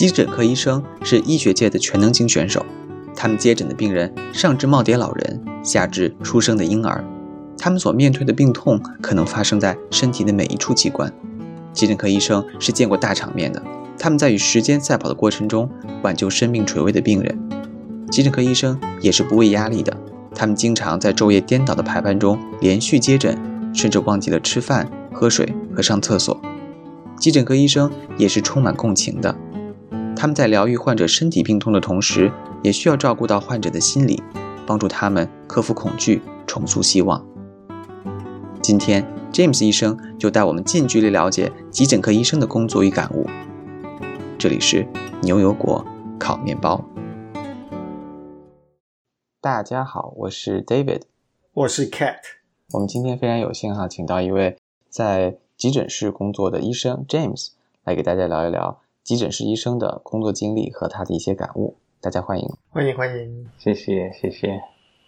急诊科医生是医学界的全能型选手，他们接诊的病人上至耄耋老人，下至出生的婴儿，他们所面对的病痛可能发生在身体的每一处器官。急诊科医生是见过大场面的，他们在与时间赛跑的过程中挽救生命垂危的病人。急诊科医生也是不畏压力的，他们经常在昼夜颠倒的排班中连续接诊，甚至忘记了吃饭、喝水和上厕所。急诊科医生也是充满共情的，他们在疗愈患者身体病痛的同时，也需要照顾到患者的心理，帮助他们克服恐惧，重塑希望。今天，James 医生就带我们近距离了解急诊科医生的工作与感悟。这里是牛油果烤面包。大家好，我是 David，我是 Cat。我们今天非常有幸哈，请到一位在急诊室工作的医生 James 来给大家聊一聊急诊室医生的工作经历和他的一些感悟。大家欢迎，欢迎欢迎，谢谢谢谢。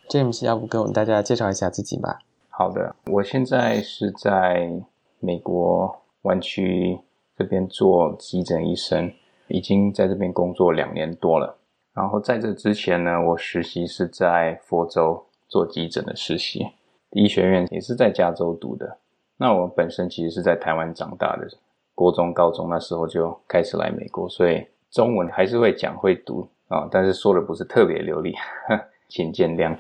James，要不给我们大家介绍一下自己吧？好的，我现在是在美国湾区这边做急诊医生，已经在这边工作两年多了。然后在这之前呢，我实习是在佛州做急诊的实习，医学院也是在加州读的。那我本身其实是在台湾长大的，国中、高中那时候就开始来美国，所以中文还是会讲会读啊，但是说的不是特别流利，请见谅。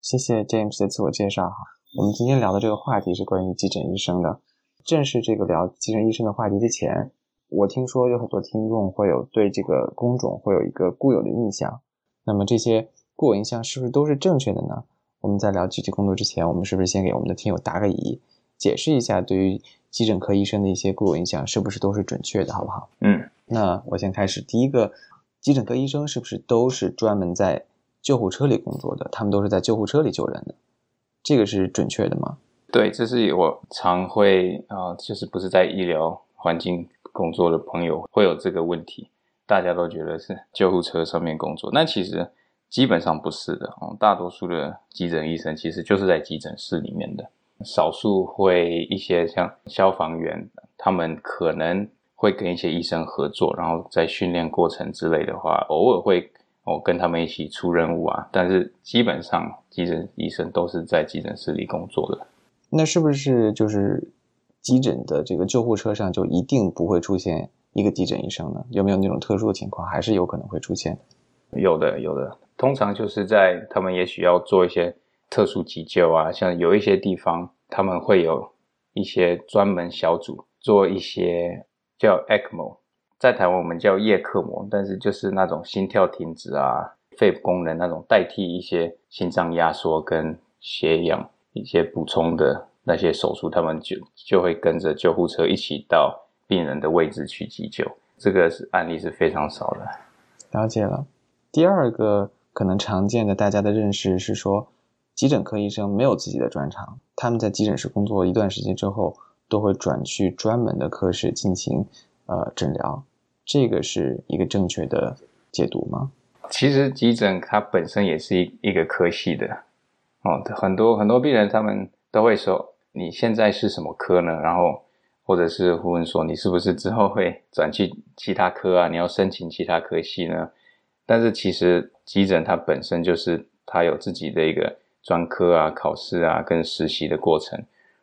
谢谢 James 的自我介绍哈。我们今天聊的这个话题是关于急诊医生的。正是这个聊急诊医生的话题之前，我听说有很多听众会有对这个工种会有一个固有的印象。那么这些固有印象是不是都是正确的呢？我们在聊具体工作之前，我们是不是先给我们的听友答个疑？解释一下，对于急诊科医生的一些固有印象是不是都是准确的，好不好？嗯，那我先开始。第一个，急诊科医生是不是都是专门在救护车里工作的？他们都是在救护车里救人的，这个是准确的吗？对，这是我常会啊，就是不是在医疗环境工作的朋友会有这个问题，大家都觉得是救护车上面工作，那其实基本上不是的哦，大多数的急诊医生其实就是在急诊室里面的。少数会一些像消防员，他们可能会跟一些医生合作，然后在训练过程之类的话，偶尔会哦跟他们一起出任务啊。但是基本上急诊医生都是在急诊室里工作的。那是不是就是急诊的这个救护车上就一定不会出现一个急诊医生呢？有没有那种特殊的情况，还是有可能会出现？有的，有的。通常就是在他们也许要做一些。特殊急救啊，像有一些地方他们会有一些专门小组做一些叫 ECMO，在台湾我们叫叶克膜，但是就是那种心跳停止啊、肺功能那种代替一些心脏压缩跟血氧一些补充的那些手术，他们就就会跟着救护车一起到病人的位置去急救。这个是案例是非常少的。了解了。第二个可能常见的大家的认识是说。急诊科医生没有自己的专长，他们在急诊室工作一段时间之后，都会转去专门的科室进行呃诊疗。这个是一个正确的解读吗？其实急诊它本身也是一一个科系的哦，很多很多病人他们都会说你现在是什么科呢？然后或者是会问说你是不是之后会转去其他科啊？你要申请其他科系呢？但是其实急诊它本身就是它有自己的一个。专科啊，考试啊，跟实习的过程，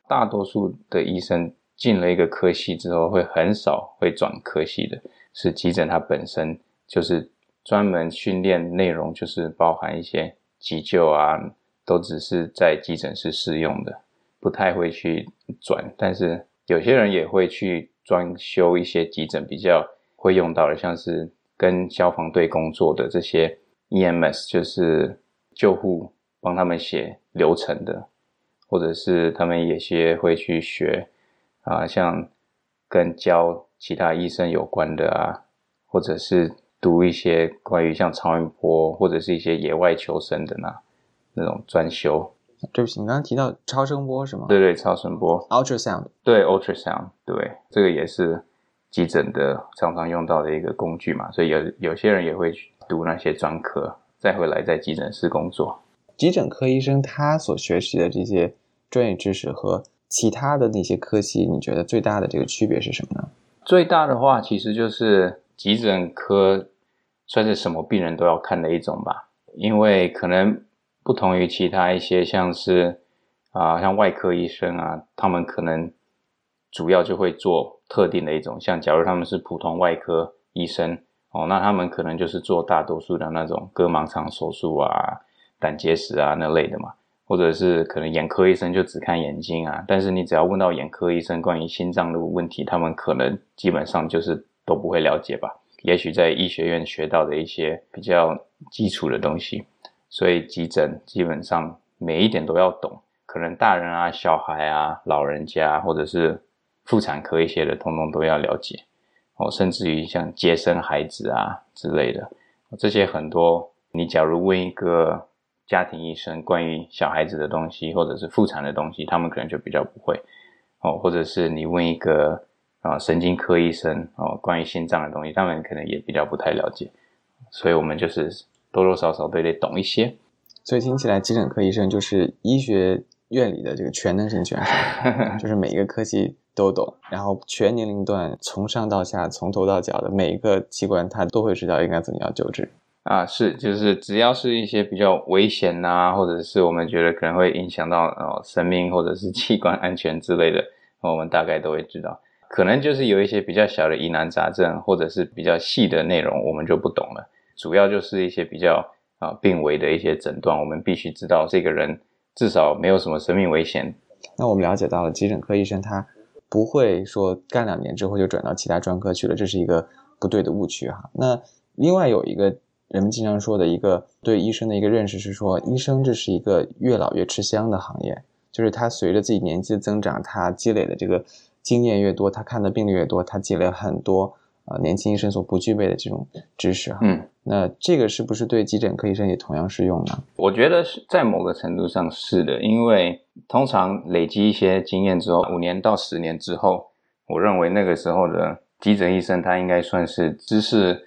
大多数的医生进了一个科系之后，会很少会转科系的。是急诊，它本身就是专门训练内容，就是包含一些急救啊，都只是在急诊室适用的，不太会去转。但是有些人也会去专修一些急诊比较会用到的，像是跟消防队工作的这些 EMS，就是救护。帮他们写流程的，或者是他们有些会去学啊，像跟教其他医生有关的啊，或者是读一些关于像超音波或者是一些野外求生的那那种专修。对不起，你刚刚提到超声波是吗？对对，超声波，ultrasound。对，ultrasound，对，这个也是急诊的常常用到的一个工具嘛，所以有有些人也会去读那些专科，再回来在急诊室工作。急诊科医生他所学习的这些专业知识和其他的那些科系，你觉得最大的这个区别是什么呢？最大的话，其实就是急诊科算是什么病人都要看的一种吧，因为可能不同于其他一些像是啊像外科医生啊，他们可能主要就会做特定的一种，像假如他们是普通外科医生哦，那他们可能就是做大多数的那种割盲肠手术啊、胆结石啊那类的嘛。或者是可能眼科医生就只看眼睛啊，但是你只要问到眼科医生关于心脏的问题，他们可能基本上就是都不会了解吧。也许在医学院学到的一些比较基础的东西，所以急诊基本上每一点都要懂。可能大人啊、小孩啊、老人家或者是妇产科一些的，通通都要了解哦。甚至于像接生孩子啊之类的，这些很多，你假如问一个。家庭医生关于小孩子的东西，或者是妇产的东西，他们可能就比较不会哦。或者是你问一个啊神经科医生哦，关于心脏的东西，他们可能也比较不太了解。所以，我们就是多多少少都得懂一些。所以听起来，急诊科医生就是医学院里的这个全能型选手，就是每一个科技都懂，然后全年龄段从上到下，从头到脚的每一个器官，他都会知道应该怎么样救治。啊，是，就是只要是一些比较危险呐，或者是我们觉得可能会影响到哦生命或者是器官安全之类的，我们大概都会知道。可能就是有一些比较小的疑难杂症，或者是比较细的内容，我们就不懂了。主要就是一些比较啊病危的一些诊断，我们必须知道这个人至少没有什么生命危险。那我们了解到了，急诊科医生他不会说干两年之后就转到其他专科去了，这是一个不对的误区哈。那另外有一个。人们经常说的一个对医生的一个认识是说，医生这是一个越老越吃香的行业，就是他随着自己年纪的增长，他积累的这个经验越多，他看的病例越多，他积累很多呃年轻医生所不具备的这种知识哈。嗯，那这个是不是对急诊科医生也同样适用呢？我觉得是在某个程度上是的，因为通常累积一些经验之后，五年到十年之后，我认为那个时候的急诊医生他应该算是知识。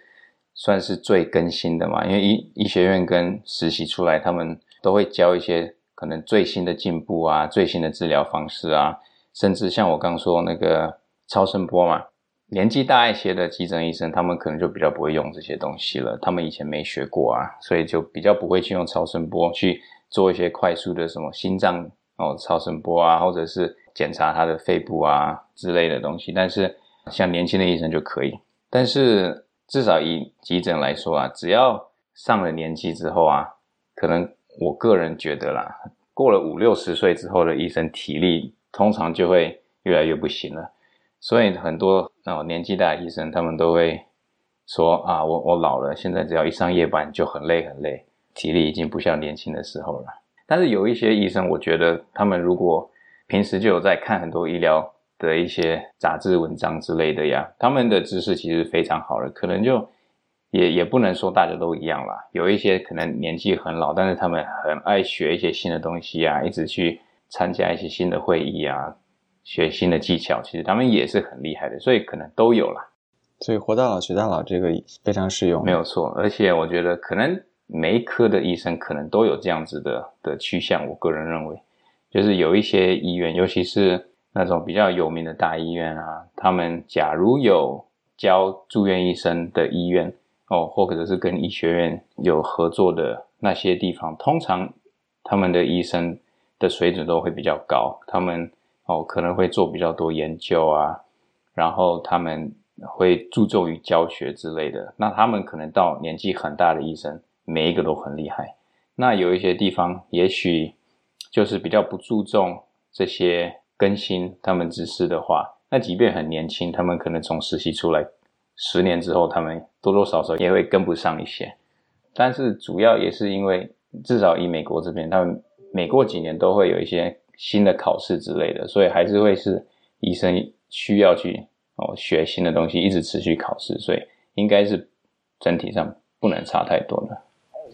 算是最更新的嘛，因为医医学院跟实习出来，他们都会教一些可能最新的进步啊，最新的治疗方式啊，甚至像我刚说那个超声波嘛，年纪大一些的急诊医生，他们可能就比较不会用这些东西了，他们以前没学过啊，所以就比较不会去用超声波去做一些快速的什么心脏哦超声波啊，或者是检查他的肺部啊之类的东西，但是像年轻的医生就可以，但是。至少以急诊来说啊，只要上了年纪之后啊，可能我个人觉得啦，过了五六十岁之后的医生体力通常就会越来越不行了。所以很多哦年纪大的医生他们都会说啊，我我老了，现在只要一上夜班就很累很累，体力已经不像年轻的时候了。但是有一些医生，我觉得他们如果平时就有在看很多医疗。的一些杂志文章之类的呀，他们的知识其实非常好的，可能就也也不能说大家都一样啦。有一些可能年纪很老，但是他们很爱学一些新的东西啊，一直去参加一些新的会议啊，学新的技巧，其实他们也是很厉害的，所以可能都有啦。所以活到老学到老这个非常适用，没有错。而且我觉得可能每一科的医生可能都有这样子的的趋向，我个人认为，就是有一些医院，尤其是。那种比较有名的大医院啊，他们假如有教住院医生的医院哦，或者是跟医学院有合作的那些地方，通常他们的医生的水准都会比较高。他们哦可能会做比较多研究啊，然后他们会注重于教学之类的。那他们可能到年纪很大的医生，每一个都很厉害。那有一些地方也许就是比较不注重这些。更新他们知识的话，那即便很年轻，他们可能从实习出来十年之后，他们多多少少也会跟不上一些。但是主要也是因为，至少以美国这边，他们每过几年都会有一些新的考试之类的，所以还是会是医生需要去哦学新的东西，一直持续考试，所以应该是整体上不能差太多的。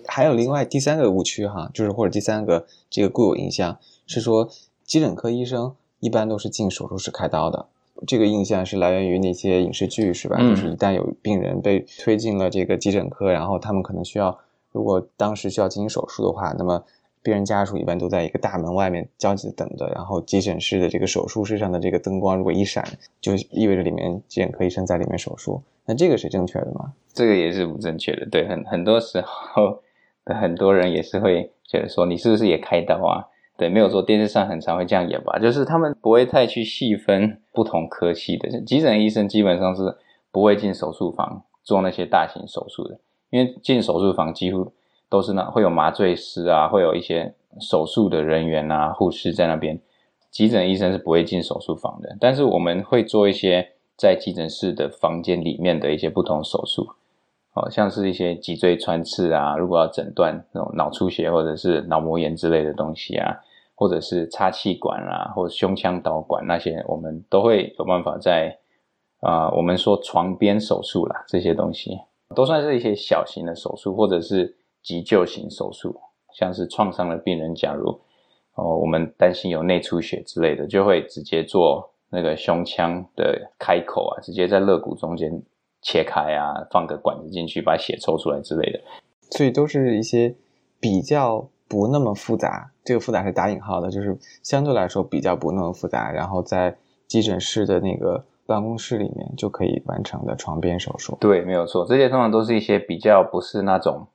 还有另外第三个误区哈，就是或者第三个这个固有印象是说，急诊科医生。一般都是进手术室开刀的，这个印象是来源于那些影视剧，是吧？就是一旦有病人被推进了这个急诊科，然后他们可能需要，如果当时需要进行手术的话，那么病人家属一般都在一个大门外面焦急的等着，然后急诊室的这个手术室上的这个灯光如果一闪，就意味着里面急诊科医生在里面手术。那这个是正确的吗？这个也是不正确的。对，很很多时候 很多人也是会觉得说，你是不是也开刀啊？对，没有说，电视上很常会这样演吧，就是他们不会太去细分不同科系的。急诊医生基本上是不会进手术房做那些大型手术的，因为进手术房几乎都是那会有麻醉师啊，会有一些手术的人员啊、护士在那边。急诊医生是不会进手术房的，但是我们会做一些在急诊室的房间里面的一些不同手术。哦，像是一些脊椎穿刺啊，如果要诊断那种脑出血或者是脑膜炎之类的东西啊，或者是插气管啊，或者胸腔导管那些，我们都会有办法在啊，我们说床边手术啦，这些东西都算是一些小型的手术，或者是急救型手术，像是创伤的病人，假如哦，我们担心有内出血之类的，就会直接做那个胸腔的开口啊，直接在肋骨中间。切开啊，放个管子进去，把血抽出来之类的，所以都是一些比较不那么复杂。这个复杂是打引号的，就是相对来说比较不那么复杂。然后在急诊室的那个办公室里面就可以完成的床边手术。对，没有错，这些通常都是一些比较不是那种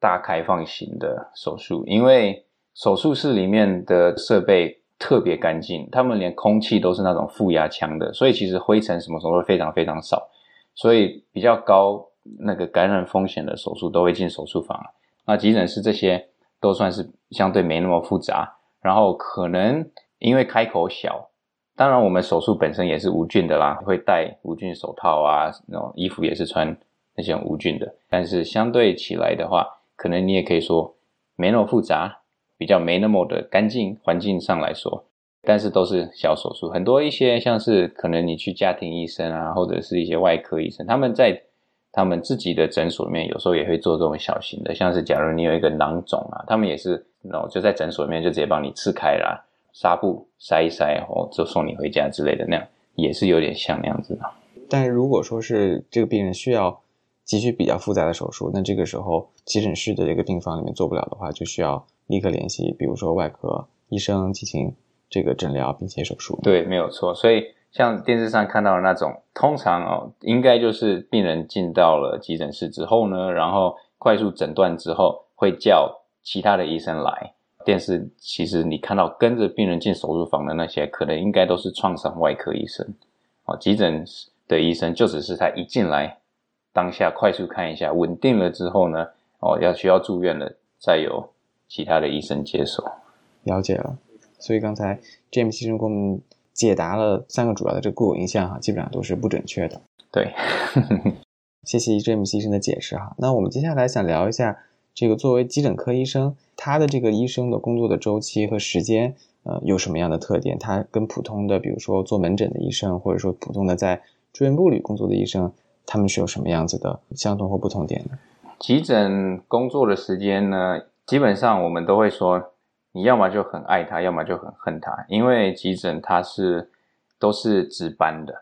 大开放型的手术，因为手术室里面的设备特别干净，他们连空气都是那种负压枪的，所以其实灰尘什么时候会非常非常少。所以比较高那个感染风险的手术都会进手术房那急诊室这些都算是相对没那么复杂，然后可能因为开口小，当然我们手术本身也是无菌的啦，会戴无菌手套啊，那种衣服也是穿那些无菌的，但是相对起来的话，可能你也可以说没那么复杂，比较没那么的干净，环境上来说。但是都是小手术，很多一些像是可能你去家庭医生啊，或者是一些外科医生，他们在他们自己的诊所里面，有时候也会做这种小型的，像是假如你有一个囊肿啊，他们也是，然后就在诊所里面就直接帮你刺开了，纱布塞一塞，哦，就送你回家之类的那样，也是有点像那样子的。但如果说是这个病人需要急需比较复杂的手术，那这个时候急诊室的这个病房里面做不了的话，就需要立刻联系，比如说外科医生进行。这个诊疗并且手术，对，没有错。所以像电视上看到的那种，通常哦，应该就是病人进到了急诊室之后呢，然后快速诊断之后，会叫其他的医生来。电视其实你看到跟着病人进手术房的那些，可能应该都是创伤外科医生。哦，急诊的医生就只是他一进来当下快速看一下，稳定了之后呢，哦，要需要住院了，再由其他的医生接手。了解了。所以刚才 James 医生给我们解答了三个主要的这个固有印象哈，基本上都是不准确的。对，谢谢 James 医生的解释哈。那我们接下来想聊一下这个作为急诊科医生，他的这个医生的工作的周期和时间，呃，有什么样的特点？他跟普通的，比如说做门诊的医生，或者说普通的在住院部里工作的医生，他们是有什么样子的相同或不同点呢？急诊工作的时间呢，基本上我们都会说。你要么就很爱他，要么就很恨他，因为急诊他是都是值班的，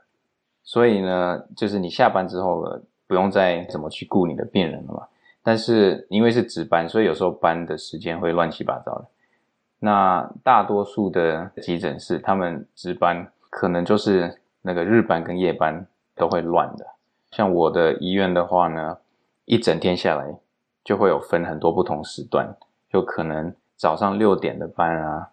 所以呢，就是你下班之后了，不用再怎么去顾你的病人了嘛。但是因为是值班，所以有时候班的时间会乱七八糟的。那大多数的急诊室，他们值班可能就是那个日班跟夜班都会乱的。像我的医院的话呢，一整天下来就会有分很多不同时段，就可能。早上六点的班啊，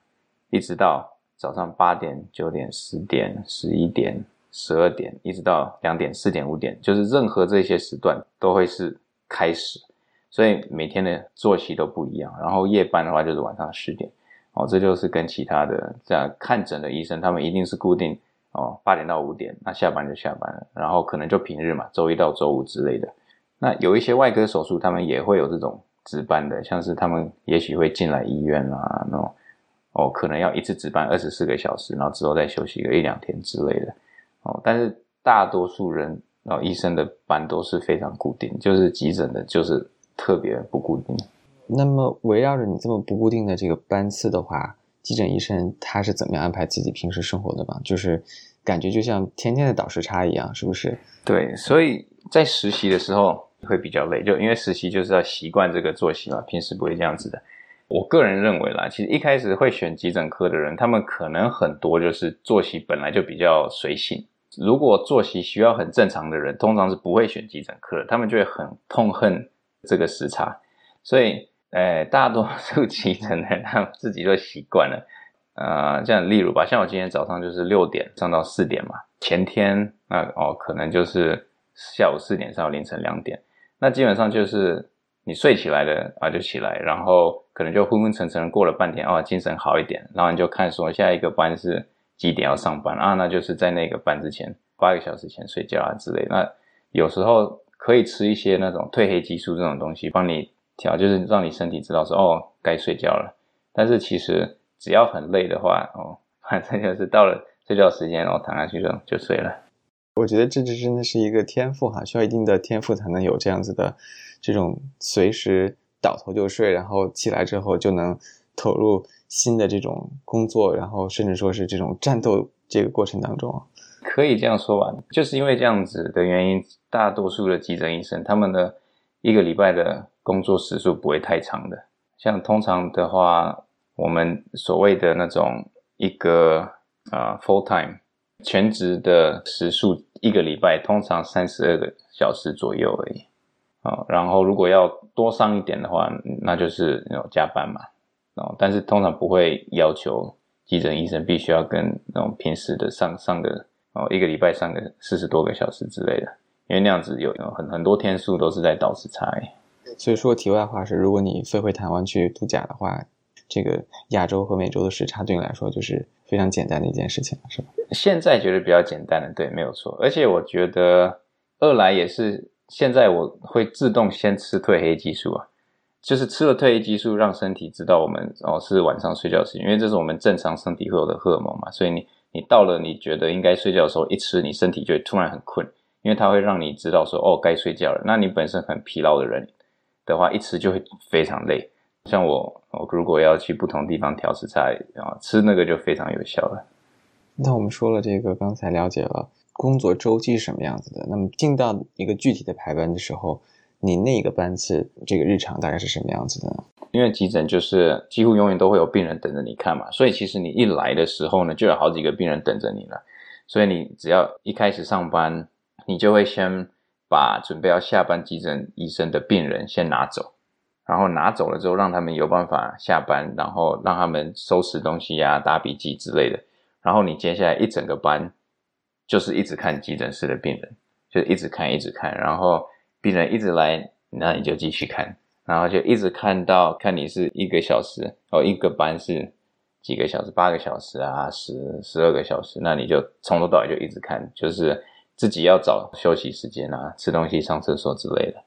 一直到早上八点、九点、十点、十一点、十二点，一直到两点、四点、五点，就是任何这些时段都会是开始，所以每天的作息都不一样。然后夜班的话就是晚上十点，哦，这就是跟其他的这样看诊的医生，他们一定是固定哦八点到五点，那下班就下班了，然后可能就平日嘛，周一到周五之类的。那有一些外科手术，他们也会有这种。值班的，像是他们也许会进来医院啊，那种哦，可能要一次值班二十四个小时，然后之后再休息个一两天之类的哦。但是大多数人哦，医生的班都是非常固定，就是急诊的，就是特别不固定。那么围绕着你这么不固定的这个班次的话，急诊医生他是怎么样安排自己平时生活的吧？就是感觉就像天天的倒时差一样，是不是？对，所以在实习的时候。会比较累，就因为实习就是要习惯这个作息嘛，平时不会这样子的。我个人认为啦，其实一开始会选急诊科的人，他们可能很多就是作息本来就比较随性。如果作息需要很正常的人，通常是不会选急诊科的，他们就会很痛恨这个时差。所以，呃，大多数急诊的人他们自己就习惯了。呃，这样例如吧，像我今天早上就是六点上到四点嘛，前天那哦可能就是下午四点上到凌晨两点，那基本上就是你睡起来了啊就起来，然后可能就昏昏沉沉过了半天哦精神好一点，然后你就看说下一个班是几点要上班啊，那就是在那个班之前八个小时前睡觉啊之类，那有时候可以吃一些那种褪黑激素这种东西帮你调，就是让你身体知道说哦该睡觉了，但是其实。只要很累的话，哦，反正就是到了睡觉时间，然后躺下去就就睡了。我觉得这就真的是一个天赋哈，需要一定的天赋才能有这样子的这种随时倒头就睡，然后起来之后就能投入新的这种工作，然后甚至说是这种战斗这个过程当中。可以这样说吧，就是因为这样子的原因，大多数的急诊医生他们的一个礼拜的工作时数不会太长的，像通常的话。我们所谓的那种一个啊 full time 全职的时数，一个礼拜通常三十二个小时左右而已啊。然后如果要多上一点的话，那就是那种加班嘛。哦，但是通常不会要求急诊医生必须要跟那种平时的上上个哦一个礼拜上个四十多个小时之类的，因为那样子有很很多天数都是在倒时差。所以说题外话是，如果你飞回台湾去度假的话。这个亚洲和美洲的时差对你来说就是非常简单的一件事情，是吧？现在觉得比较简单的，对，没有错。而且我觉得二来也是现在我会自动先吃褪黑激素啊，就是吃了褪黑激素，让身体知道我们哦是晚上睡觉时间，因为这是我们正常身体会有的荷尔蒙嘛。所以你你到了你觉得应该睡觉的时候，一吃你身体就会突然很困，因为它会让你知道说哦该睡觉了。那你本身很疲劳的人的话，一吃就会非常累。像我，我如果要去不同地方调食材啊，吃那个就非常有效了。那我们说了这个，刚才了解了工作周期是什么样子的。那么进到一个具体的排班的时候，你那个班次这个日常大概是什么样子的呢？因为急诊就是几乎永远都会有病人等着你看嘛，所以其实你一来的时候呢，就有好几个病人等着你了。所以你只要一开始上班，你就会先把准备要下班急诊医生的病人先拿走。然后拿走了之后，让他们有办法下班，然后让他们收拾东西呀、打笔记之类的。然后你接下来一整个班就是一直看急诊室的病人，就一直看、一直看。然后病人一直来，那你就继续看，然后就一直看到看你是一个小时哦，一个班是几个小时，八个小时啊，十十二个小时，那你就从头到尾就一直看，就是自己要找休息时间啊，吃东西、上厕所之类的。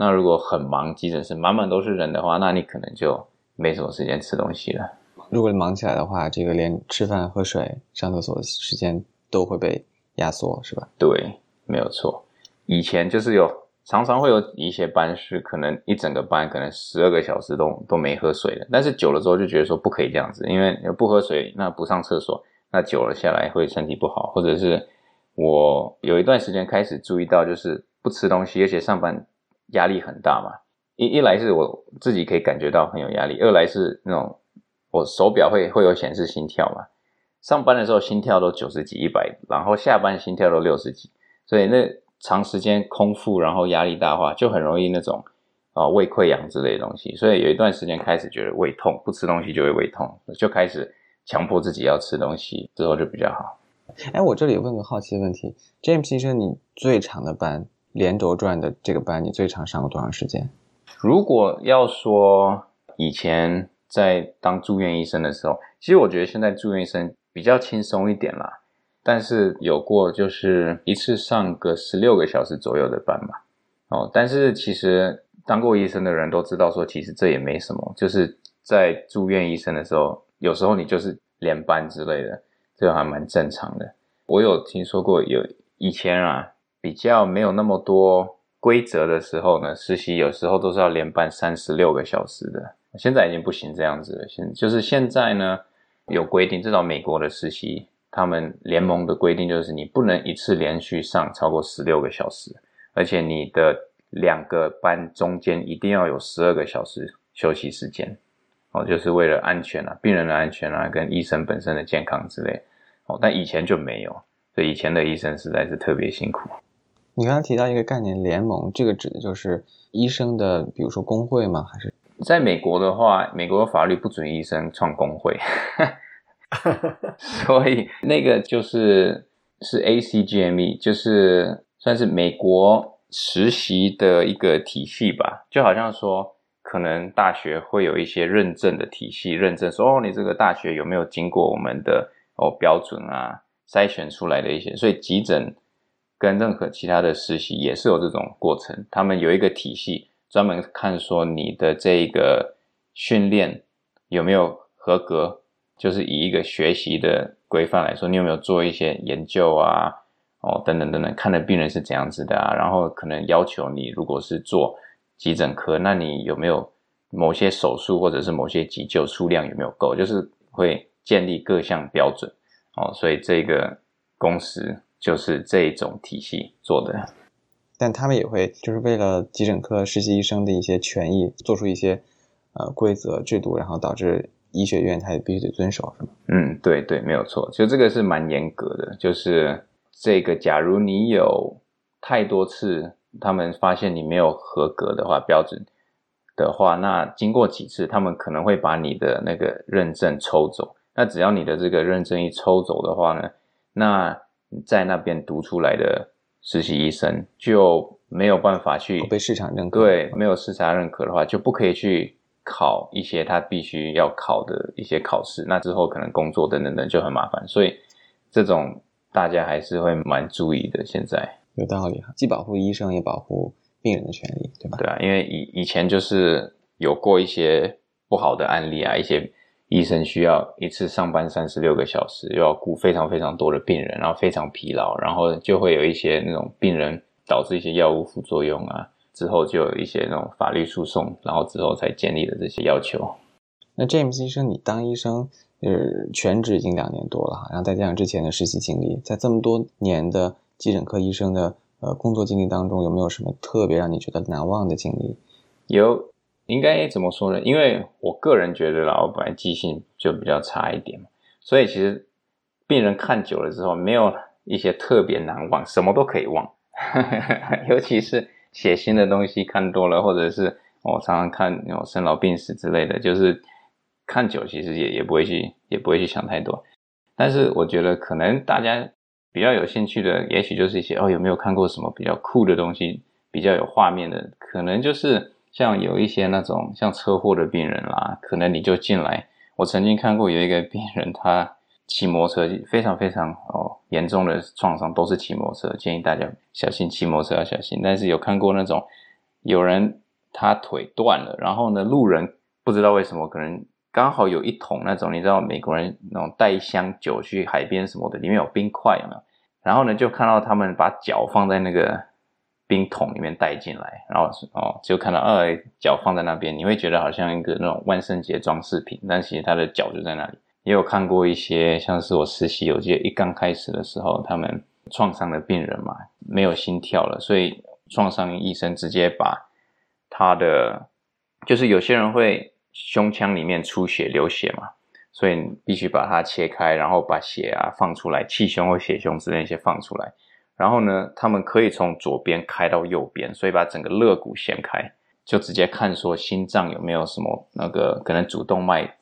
那如果很忙，急诊室满满都是人的话，那你可能就没什么时间吃东西了。如果忙起来的话，这个连吃饭、喝水、上厕所的时间都会被压缩，是吧？对，没有错。以前就是有常常会有一些班是可能一整个班可能十二个小时都都没喝水的，但是久了之后就觉得说不可以这样子，因为不喝水，那不上厕所，那久了下来会身体不好。或者是我有一段时间开始注意到，就是不吃东西，而且上班。压力很大嘛，一一来是我自己可以感觉到很有压力，二来是那种我手表会会有显示心跳嘛，上班的时候心跳都九十几、一百，然后下班心跳都六十几，所以那长时间空腹，然后压力大化，就很容易那种啊胃溃疡之类的东西，所以有一段时间开始觉得胃痛，不吃东西就会胃痛，就开始强迫自己要吃东西，之后就比较好。哎，我这里问个好奇的问题，James 先生，你最长的班？连轴转的这个班，你最长上过多长时间？如果要说以前在当住院医生的时候，其实我觉得现在住院医生比较轻松一点啦。但是有过就是一次上个十六个小时左右的班嘛。哦，但是其实当过医生的人都知道，说其实这也没什么。就是在住院医生的时候，有时候你就是连班之类的，这还蛮正常的。我有听说过有以前啊。比较没有那么多规则的时候呢，实习有时候都是要连班三十六个小时的。现在已经不行这样子了，现就是现在呢有规定，至少美国的实习，他们联盟的规定就是你不能一次连续上超过十六个小时，而且你的两个班中间一定要有十二个小时休息时间。哦，就是为了安全啊，病人的安全啊，跟医生本身的健康之类哦。但以前就没有，所以以前的医生实在是特别辛苦。你刚才提到一个概念“联盟”，这个指的就是医生的，比如说工会吗？还是在美国的话，美国的法律不准医生创工会，所以那个就是是 ACGME，就是算是美国实习的一个体系吧，就好像说。可能大学会有一些认证的体系，认证说哦，你这个大学有没有经过我们的哦标准啊筛选出来的一些，所以急诊跟任何其他的实习也是有这种过程，他们有一个体系专门看说你的这个训练有没有合格，就是以一个学习的规范来说，你有没有做一些研究啊，哦等等等等，看的病人是怎样子的啊，然后可能要求你如果是做。急诊科，那你有没有某些手术或者是某些急救数量有没有够？就是会建立各项标准哦，所以这个公司就是这种体系做的。但他们也会就是为了急诊科实习医生的一些权益，做出一些呃规则制度，然后导致医学院他也必须得遵守，是吗？嗯，对对，没有错，就这个是蛮严格的。就是这个，假如你有太多次。他们发现你没有合格的话，标准的话，那经过几次，他们可能会把你的那个认证抽走。那只要你的这个认证一抽走的话呢，那在那边读出来的实习医生就没有办法去被市场认可。对，没有市场认可的话，就不可以去考一些他必须要考的一些考试。那之后可能工作等等等就很麻烦。所以这种大家还是会蛮注意的。现在。有道理哈，既保护医生也保护病人的权利，对吧？对啊，因为以以前就是有过一些不好的案例啊，一些医生需要一次上班三十六个小时，又要顾非常非常多的病人，然后非常疲劳，然后就会有一些那种病人导致一些药物副作用啊，之后就有一些那种法律诉讼，然后之后才建立的这些要求。那 James 医生，你当医生呃全职已经两年多了哈，然后再加上之前的实习经历，在这么多年的。急诊科医生的呃工作经历当中，有没有什么特别让你觉得难忘的经历？有，应该怎么说呢？因为我个人觉得啦，我本来记性就比较差一点，所以其实病人看久了之后，没有一些特别难忘，什么都可以忘。尤其是写新的东西看多了，或者是我常常看那种生老病死之类的，就是看久其实也也不会去也不会去想太多。但是我觉得可能大家。比较有兴趣的，也许就是一些哦，有没有看过什么比较酷的东西，比较有画面的？可能就是像有一些那种像车祸的病人啦，可能你就进来。我曾经看过有一个病人，他骑摩托车非常非常哦严重的创伤，都是骑摩托车，建议大家小心骑摩托车要小心。但是有看过那种有人他腿断了，然后呢，路人不知道为什么可能。刚好有一桶那种，你知道美国人那种带一箱酒去海边什么的，里面有冰块有没有？然后呢，就看到他们把脚放在那个冰桶里面带进来，然后哦，就看到呃脚放在那边，你会觉得好像一个那种万圣节装饰品，但其实他的脚就在那里。也有看过一些像是我实习有记得一刚开始的时候，他们创伤的病人嘛，没有心跳了，所以创伤医生直接把他的，就是有些人会。胸腔里面出血流血嘛，所以必须把它切开，然后把血啊放出来，气胸或血胸之类一些放出来。然后呢，他们可以从左边开到右边，所以把整个肋骨掀开，就直接看说心脏有没有什么那个可能主动脉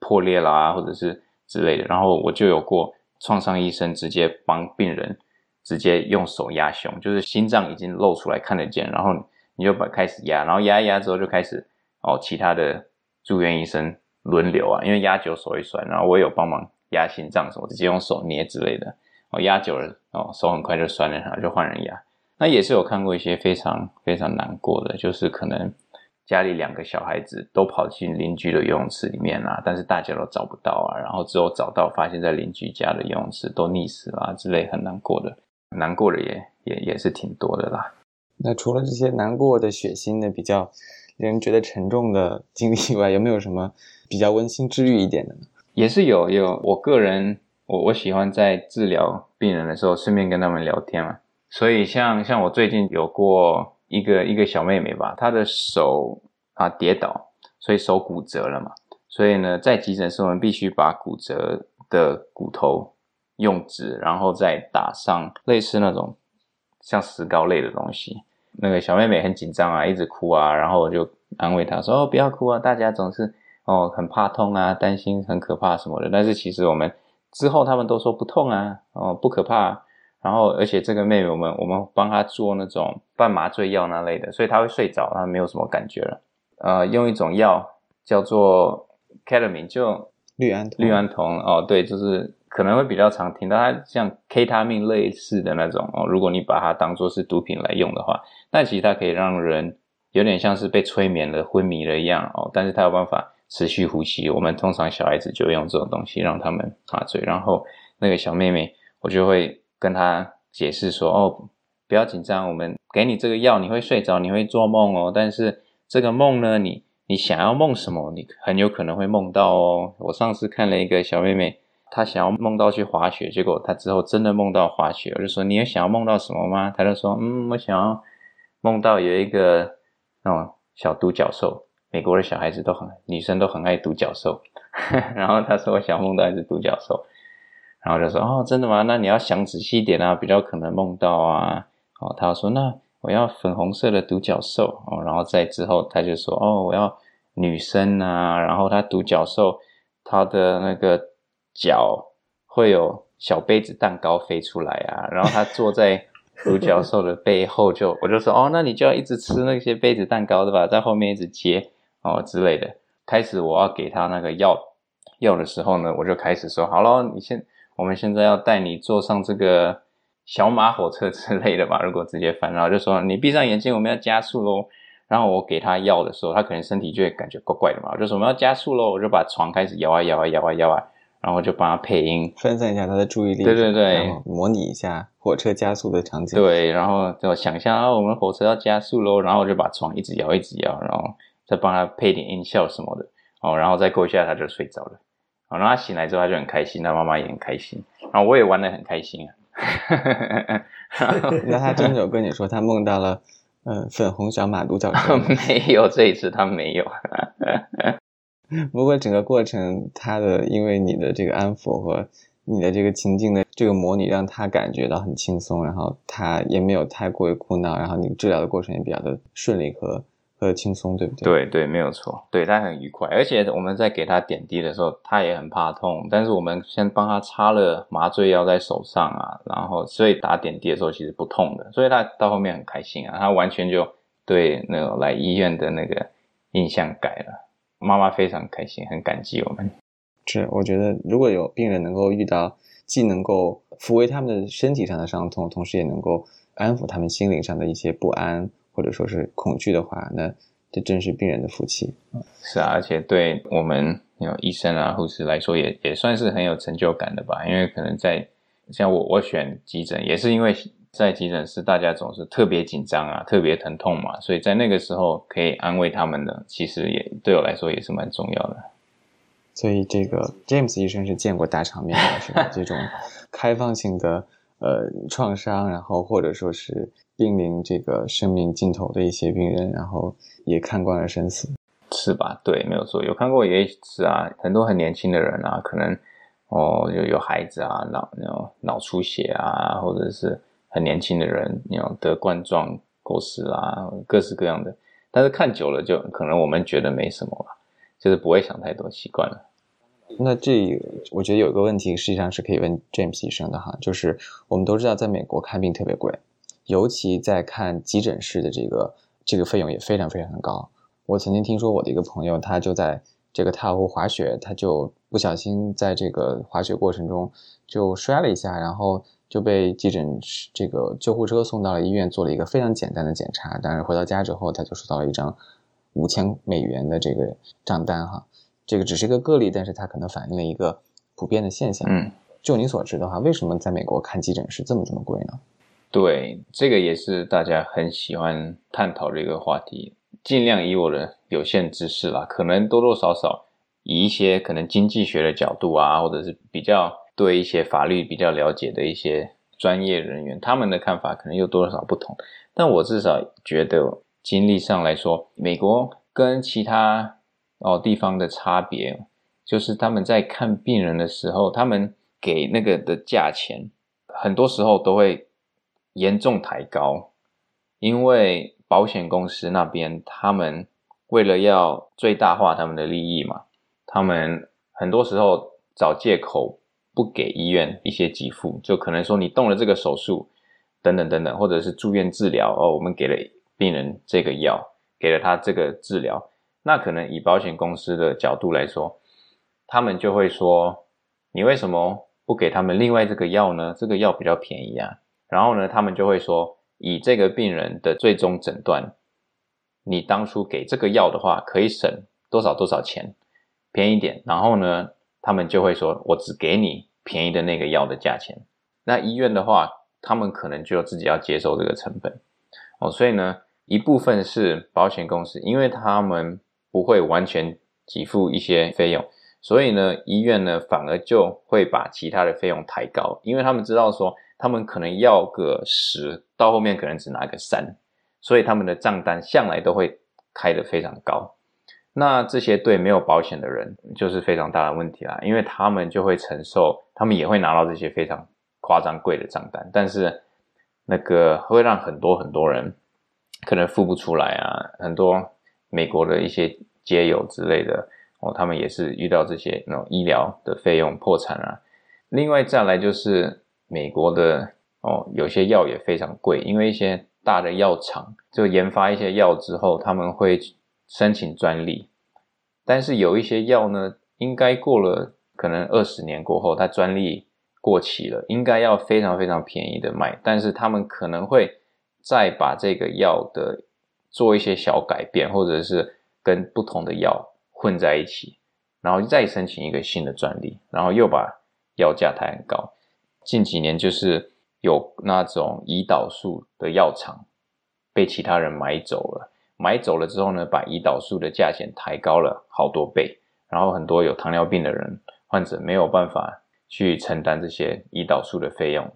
破裂啦，或者是之类的。然后我就有过创伤医生直接帮病人直接用手压胸，就是心脏已经露出来看得见，然后你就把开始压，然后压一压之后就开始哦其他的。住院医生轮流啊，因为压久手会酸，然后我也有帮忙压心脏什么，直接用手捏之类的。哦，压久了哦，手很快就酸了，然后就换人压。那也是有看过一些非常非常难过的，就是可能家里两个小孩子都跑进邻居的游泳池里面啊，但是大家都找不到啊，然后之后找到发现在邻居家的游泳池都溺死了之类，很难过的，难过的也也也是挺多的啦。那除了这些难过的、血腥的比较令。人觉得沉重的经历以外，有没有什么比较温馨治愈一点的呢？也是有，有。我个人，我我喜欢在治疗病人的时候，顺便跟他们聊天嘛。所以，像像我最近有过一个一个小妹妹吧，她的手啊跌倒，所以手骨折了嘛。所以呢，在急诊室我们必须把骨折的骨头用纸，然后再打上类似那种像石膏类的东西。那个小妹妹很紧张啊，一直哭啊，然后我就安慰她说：“哦，不要哭啊，大家总是哦很怕痛啊，担心很可怕什么的。但是其实我们之后他们都说不痛啊，哦不可怕。然后而且这个妹妹我们我们帮她做那种半麻醉药那类的，所以她会睡着，她没有什么感觉了。呃，用一种药叫做 ketamine，就氯胺酮，氯胺酮哦，对，就是可能会比较常听到它像 K 他命类似的那种哦。如果你把它当做是毒品来用的话，但其实它可以让人有点像是被催眠了、昏迷了一样哦。但是它有办法持续呼吸。我们通常小孩子就用这种东西让他们麻醉。然后那个小妹妹，我就会跟她解释说：“哦，不要紧张，我们给你这个药，你会睡着，你会做梦哦。但是这个梦呢，你你想要梦什么，你很有可能会梦到哦。我上次看了一个小妹妹，她想要梦到去滑雪，结果她之后真的梦到滑雪。我就说：你有想要梦到什么吗？她就说：嗯，我想要。”梦到有一个那种小独角兽，美国的小孩子都很，女生都很爱独 角兽。然后他说我想梦到一只独角兽，然后就说哦，真的吗？那你要想仔细一点啊，比较可能梦到啊。哦，他说那我要粉红色的独角兽哦。然后在之后他就说哦，我要女生啊。然后他独角兽他的那个脚会有小杯子蛋糕飞出来啊。然后他坐在。独角兽的背后，就我就说哦，那你就要一直吃那些杯子蛋糕对吧？在后面一直接哦之类的。开始我要给他那个药药的时候呢，我就开始说好了，你现我们现在要带你坐上这个小马火车之类的吧。如果直接翻，然后就说你闭上眼睛，我们要加速喽。然后我给他药的时候，他可能身体就会感觉怪怪的嘛。我就说我们要加速喽，我就把床开始摇啊摇啊摇啊摇啊。然后就帮他配音，分散一下他的注意力。对对对，模拟一下火车加速的场景。对，然后就想象啊，我们火车要加速喽，然后我就把床一直摇，一直摇，然后再帮他配点音效什么的。哦，然后再过一下他就睡着了。哦，然后他醒来之后他就很开心，他妈妈也很开心，然后我也玩的很开心啊。那他真的有跟你说他梦到了嗯粉红小马独角 兽？没有，这一次他没有。不过整个过程，他的因为你的这个安抚和你的这个情境的这个模拟，让他感觉到很轻松，然后他也没有太过于哭闹，然后你治疗的过程也比较的顺利和和轻松，对不对？对对，没有错，对他很愉快。而且我们在给他点滴的时候，他也很怕痛，但是我们先帮他擦了麻醉药在手上啊，然后所以打点滴的时候其实不痛的，所以他到后面很开心啊，他完全就对那个来医院的那个印象改了。妈妈非常开心，很感激我们。是，我觉得如果有病人能够遇到，既能够抚慰他们的身体上的伤痛，同时也能够安抚他们心灵上的一些不安或者说是恐惧的话，那这真是病人的福气。是啊，而且对我们有医生啊、护士来说，也也算是很有成就感的吧。因为可能在像我，我选急诊也是因为。在急诊室，大家总是特别紧张啊，特别疼痛嘛，所以在那个时候可以安慰他们的，其实也对我来说也是蛮重要的。所以这个 James 医生是见过大场面的，是吧？这种开放性的呃创伤，然后或者说是濒临这个生命尽头的一些病人，然后也看惯了生死，是吧？对，没有错，有看过也是啊，很多很年轻的人啊，可能哦有有孩子啊，脑脑脑出血啊，或者是。很年轻的人，你要得冠状过世啊，各式各样的。但是看久了，就可能我们觉得没什么了，就是不会想太多，习惯了。那这我觉得有一个问题，实际上是可以问 James 医生的哈，就是我们都知道，在美国看病特别贵，尤其在看急诊室的这个这个费用也非常非常的高。我曾经听说我的一个朋友，他就在这个太湖滑雪，他就不小心在这个滑雪过程中就摔了一下，然后。就被急诊这个救护车送到了医院，做了一个非常简单的检查。但是回到家之后，他就收到了一张五千美元的这个账单哈。这个只是一个个例，但是它可能反映了一个普遍的现象。嗯，就你所知的话，为什么在美国看急诊是这么这么贵呢？对，这个也是大家很喜欢探讨这个话题。尽量以我的有限知识啦，可能多多少少以一些可能经济学的角度啊，或者是比较。对一些法律比较了解的一些专业人员，他们的看法可能又多少不同。但我至少觉得经历上来说，美国跟其他哦地方的差别，就是他们在看病人的时候，他们给那个的价钱，很多时候都会严重抬高，因为保险公司那边他们为了要最大化他们的利益嘛，他们很多时候找借口不给医院一些给付，就可能说你动了这个手术。等等等等，或者是住院治疗哦，我们给了病人这个药，给了他这个治疗，那可能以保险公司的角度来说，他们就会说，你为什么不给他们另外这个药呢？这个药比较便宜啊。然后呢，他们就会说，以这个病人的最终诊断，你当初给这个药的话，可以省多少多少钱，便宜点。然后呢，他们就会说，我只给你便宜的那个药的价钱。那医院的话。他们可能就自己要接受这个成本哦，所以呢，一部分是保险公司，因为他们不会完全给付一些费用，所以呢，医院呢反而就会把其他的费用抬高，因为他们知道说他们可能要个十，到后面可能只拿个三，所以他们的账单向来都会开得非常高。那这些对没有保险的人就是非常大的问题啦，因为他们就会承受，他们也会拿到这些非常。夸张贵的账单，但是那个会让很多很多人可能付不出来啊。很多美国的一些街友之类的哦，他们也是遇到这些那种医疗的费用破产啊。另外再来就是美国的哦，有些药也非常贵，因为一些大的药厂就研发一些药之后，他们会申请专利，但是有一些药呢，应该过了可能二十年过后，它专利。过期了，应该要非常非常便宜的卖，但是他们可能会再把这个药的做一些小改变，或者是跟不同的药混在一起，然后再申请一个新的专利，然后又把药价抬很高。近几年就是有那种胰岛素的药厂被其他人买走了，买走了之后呢，把胰岛素的价钱抬高了好多倍，然后很多有糖尿病的人患者没有办法。去承担这些胰岛素的费用，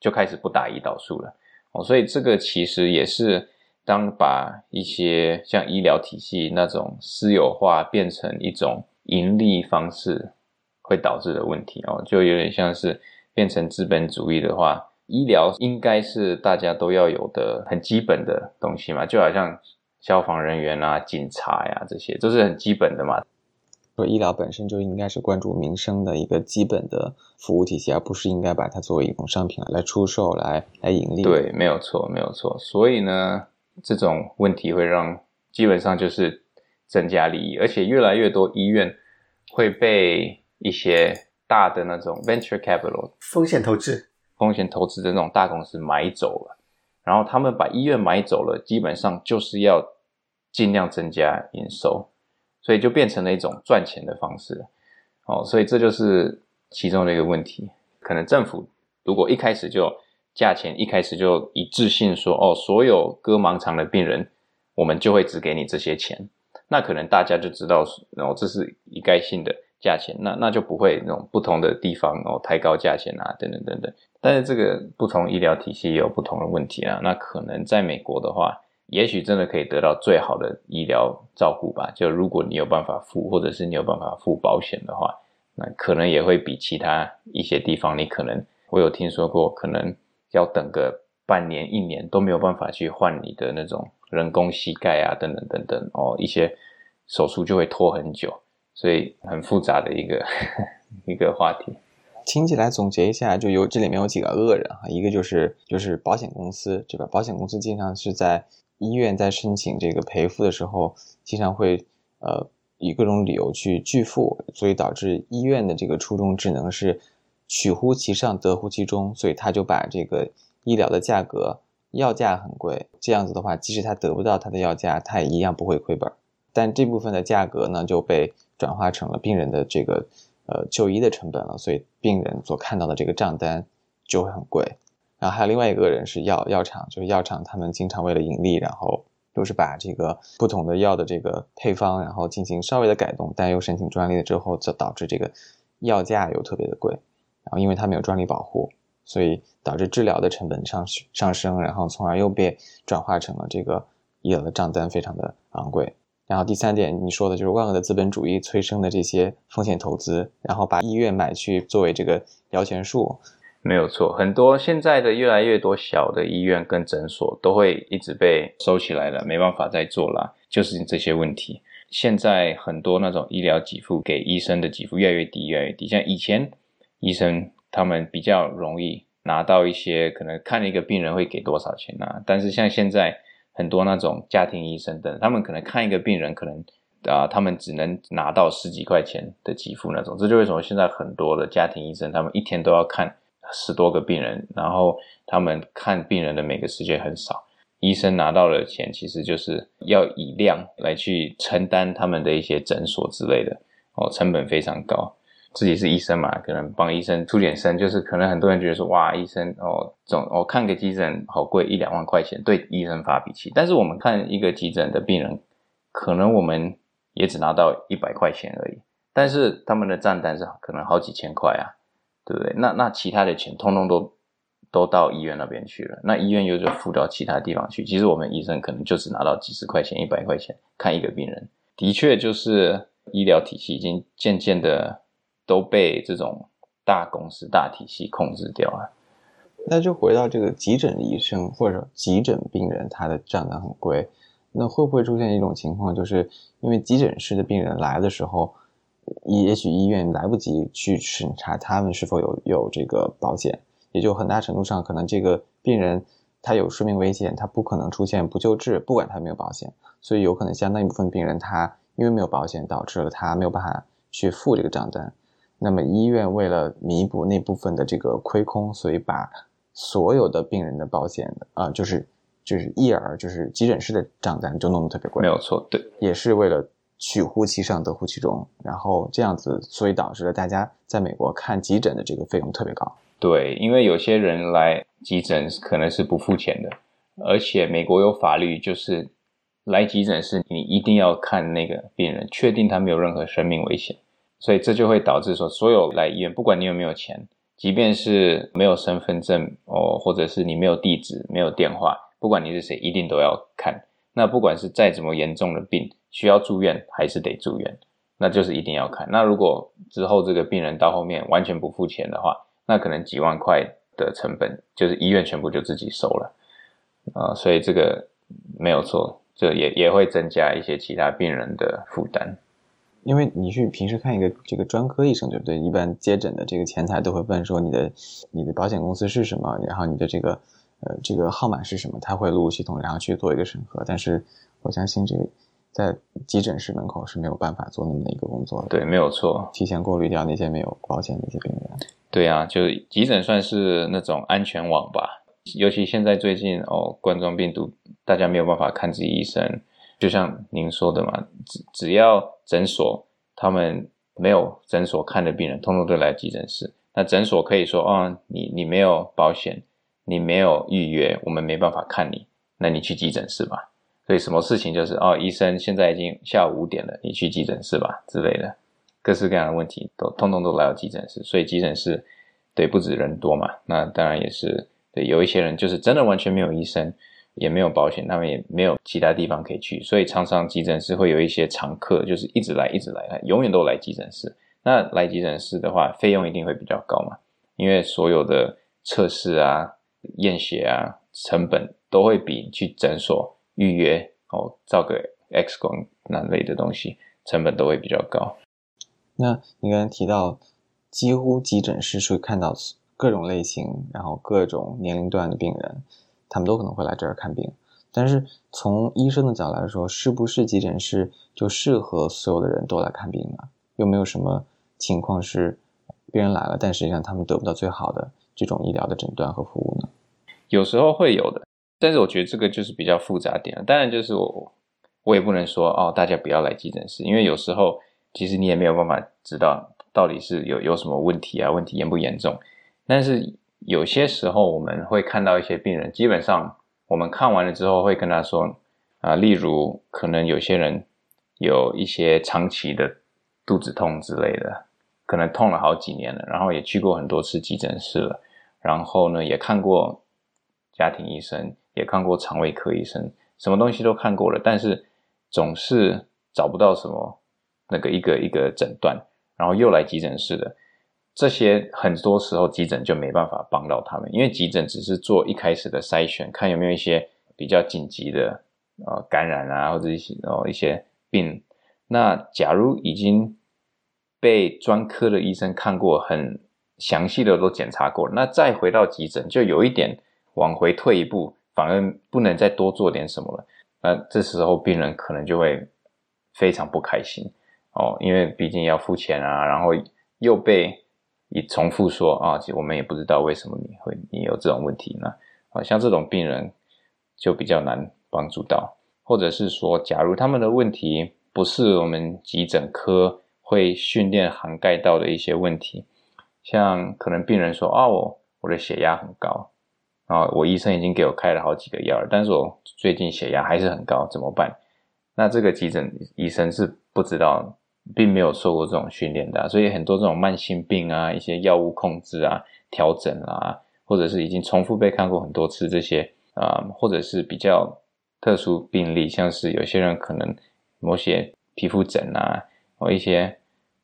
就开始不打胰岛素了哦。所以这个其实也是当把一些像医疗体系那种私有化变成一种盈利方式，会导致的问题哦。就有点像是变成资本主义的话，医疗应该是大家都要有的很基本的东西嘛，就好像消防人员啊、警察呀这些，都是很基本的嘛。说医疗本身就应该是关注民生的一个基本的服务体系，而不是应该把它作为一种商品来出售、来来盈利。对，没有错，没有错。所以呢，这种问题会让基本上就是增加利益，而且越来越多医院会被一些大的那种 venture capital 风险投资、风险投资的那种大公司买走了，然后他们把医院买走了，基本上就是要尽量增加营收。所以就变成了一种赚钱的方式，哦，所以这就是其中的一个问题。可能政府如果一开始就价钱一开始就一致性说，哦，所有割盲肠的病人，我们就会只给你这些钱，那可能大家就知道，哦，这是一概性的价钱，那那就不会那种不同的地方哦抬高价钱啊，等等等等。但是这个不同医疗体系也有不同的问题啊，那可能在美国的话。也许真的可以得到最好的医疗照顾吧。就如果你有办法付，或者是你有办法付保险的话，那可能也会比其他一些地方，你可能我有听说过，可能要等个半年、一年都没有办法去换你的那种人工膝盖啊，等等等等哦，一些手术就会拖很久，所以很复杂的一个 一个话题。听起来总结一下，就有这里面有几个恶人哈，一个就是就是保险公司，对吧？保险公司经常是在医院在申请这个赔付的时候，经常会呃以各种理由去拒付，所以导致医院的这个初衷只能是取乎其上，得乎其中，所以他就把这个医疗的价格药价很贵，这样子的话，即使他得不到他的药价，他也一样不会亏本。但这部分的价格呢，就被转化成了病人的这个呃就医的成本了，所以病人所看到的这个账单就会很贵。然后还有另外一个人是药药厂，就是药厂，他们经常为了盈利，然后就是把这个不同的药的这个配方，然后进行稍微的改动，但又申请专利了之后，就导致这个药价又特别的贵。然后因为他没有专利保护，所以导致治疗的成本上上升，然后从而又被转化成了这个医疗的账单非常的昂贵。然后第三点你说的就是万恶的资本主义催生的这些风险投资，然后把医院买去作为这个摇钱树。没有错，很多现在的越来越多小的医院跟诊所都会一直被收起来了，没办法再做了，就是这些问题。现在很多那种医疗给付给医生的给付越来越低，越来越低。像以前医生他们比较容易拿到一些，可能看一个病人会给多少钱啊？但是像现在很多那种家庭医生等，他们可能看一个病人，可能啊，他们只能拿到十几块钱的给付那种。这就为什么现在很多的家庭医生，他们一天都要看。十多个病人，然后他们看病人的每个时间很少，医生拿到的钱其实就是要以量来去承担他们的一些诊所之类的哦，成本非常高。自己是医生嘛，可能帮医生出点声，就是可能很多人觉得说，哇，医生哦，总我看个急诊好贵，一两万块钱，对医生发脾气。但是我们看一个急诊的病人，可能我们也只拿到一百块钱而已，但是他们的账单是可能好几千块啊。对不对？那那其他的钱通通都都到医院那边去了，那医院又就付到其他地方去。其实我们医生可能就只拿到几十块钱、一百块钱看一个病人。的确，就是医疗体系已经渐渐的都被这种大公司、大体系控制掉了。那就回到这个急诊医生或者急诊病人，他的账单很贵，那会不会出现一种情况，就是因为急诊室的病人来的时候？也许医院来不及去审查他们是否有有这个保险，也就很大程度上可能这个病人他有生命危险，他不可能出现不救治，不管他没有保险，所以有可能相当一部分病人他因为没有保险，导致了他没有办法去付这个账单。那么医院为了弥补那部分的这个亏空，所以把所有的病人的保险啊，就是就是一而就是急诊室的账单就弄得特别贵。没有错，对，也是为了。取乎其上，得乎其中，然后这样子，所以导致了大家在美国看急诊的这个费用特别高。对，因为有些人来急诊可能是不付钱的，而且美国有法律，就是来急诊室你一定要看那个病人，确定他没有任何生命危险，所以这就会导致说，所有来医院，不管你有没有钱，即便是没有身份证哦，或者是你没有地址、没有电话，不管你是谁，一定都要看。那不管是再怎么严重的病，需要住院还是得住院，那就是一定要看。那如果之后这个病人到后面完全不付钱的话，那可能几万块的成本就是医院全部就自己收了啊。所以这个没有错，这也也会增加一些其他病人的负担。因为你去平时看一个这个专科医生，对不对？一般接诊的这个前台都会问说你的你的保险公司是什么，然后你的这个。呃，这个号码是什么？他会录入系统，然后去做一个审核。但是我相信，这个在急诊室门口是没有办法做那么的一个工作的。对，没有错，提前过滤掉那些没有保险的一些病人。对啊，就急诊算是那种安全网吧。尤其现在最近哦，冠状病毒，大家没有办法看自己医生。就像您说的嘛，只只要诊所他们没有诊所看的病人，通通都来急诊室。那诊所可以说，哦，你你没有保险。你没有预约，我们没办法看你，那你去急诊室吧。所以什么事情就是哦，医生现在已经下午五点了，你去急诊室吧之类的，各式各样的问题都通通都来到急诊室。所以急诊室对不止人多嘛，那当然也是对有一些人就是真的完全没有医生，也没有保险，他们也没有其他地方可以去，所以常常急诊室会有一些常客，就是一直来一直来，永远都来急诊室。那来急诊室的话，费用一定会比较高嘛，因为所有的测试啊。验血啊，成本都会比去诊所预约哦，照个 X 光那类的东西，成本都会比较高。那你刚才提到，几乎急诊室会看到各种类型，然后各种年龄段的病人，他们都可能会来这儿看病。但是从医生的角度来说，是不是急诊室就适合所有的人都来看病呢？有没有什么情况是病人来了，但实际上他们得不到最好的？这种医疗的诊断和服务呢，有时候会有的，但是我觉得这个就是比较复杂点了当然，就是我我也不能说哦，大家不要来急诊室，因为有时候其实你也没有办法知道到底是有有什么问题啊，问题严不严重。但是有些时候我们会看到一些病人，基本上我们看完了之后会跟他说啊，例如可能有些人有一些长期的肚子痛之类的，可能痛了好几年了，然后也去过很多次急诊室了。然后呢，也看过家庭医生，也看过肠胃科医生，什么东西都看过了，但是总是找不到什么那个一个一个诊断，然后又来急诊室的，这些很多时候急诊就没办法帮到他们，因为急诊只是做一开始的筛选，看有没有一些比较紧急的呃感染啊，或者一些哦一些病。那假如已经被专科的医生看过，很详细的都检查过，那再回到急诊，就有一点往回退一步，反而不能再多做点什么了。那这时候病人可能就会非常不开心哦，因为毕竟要付钱啊，然后又被你重复说啊，其实我们也不知道为什么你会你有这种问题呢？啊，像这种病人就比较难帮助到，或者是说，假如他们的问题。不是我们急诊科会训练涵盖到的一些问题，像可能病人说啊，我我的血压很高啊，我医生已经给我开了好几个药了，但是我最近血压还是很高，怎么办？那这个急诊医生是不知道，并没有受过这种训练的，所以很多这种慢性病啊，一些药物控制啊、调整啊，或者是已经重复被看过很多次这些啊，或者是比较特殊病例，像是有些人可能。某些皮肤疹啊，或一些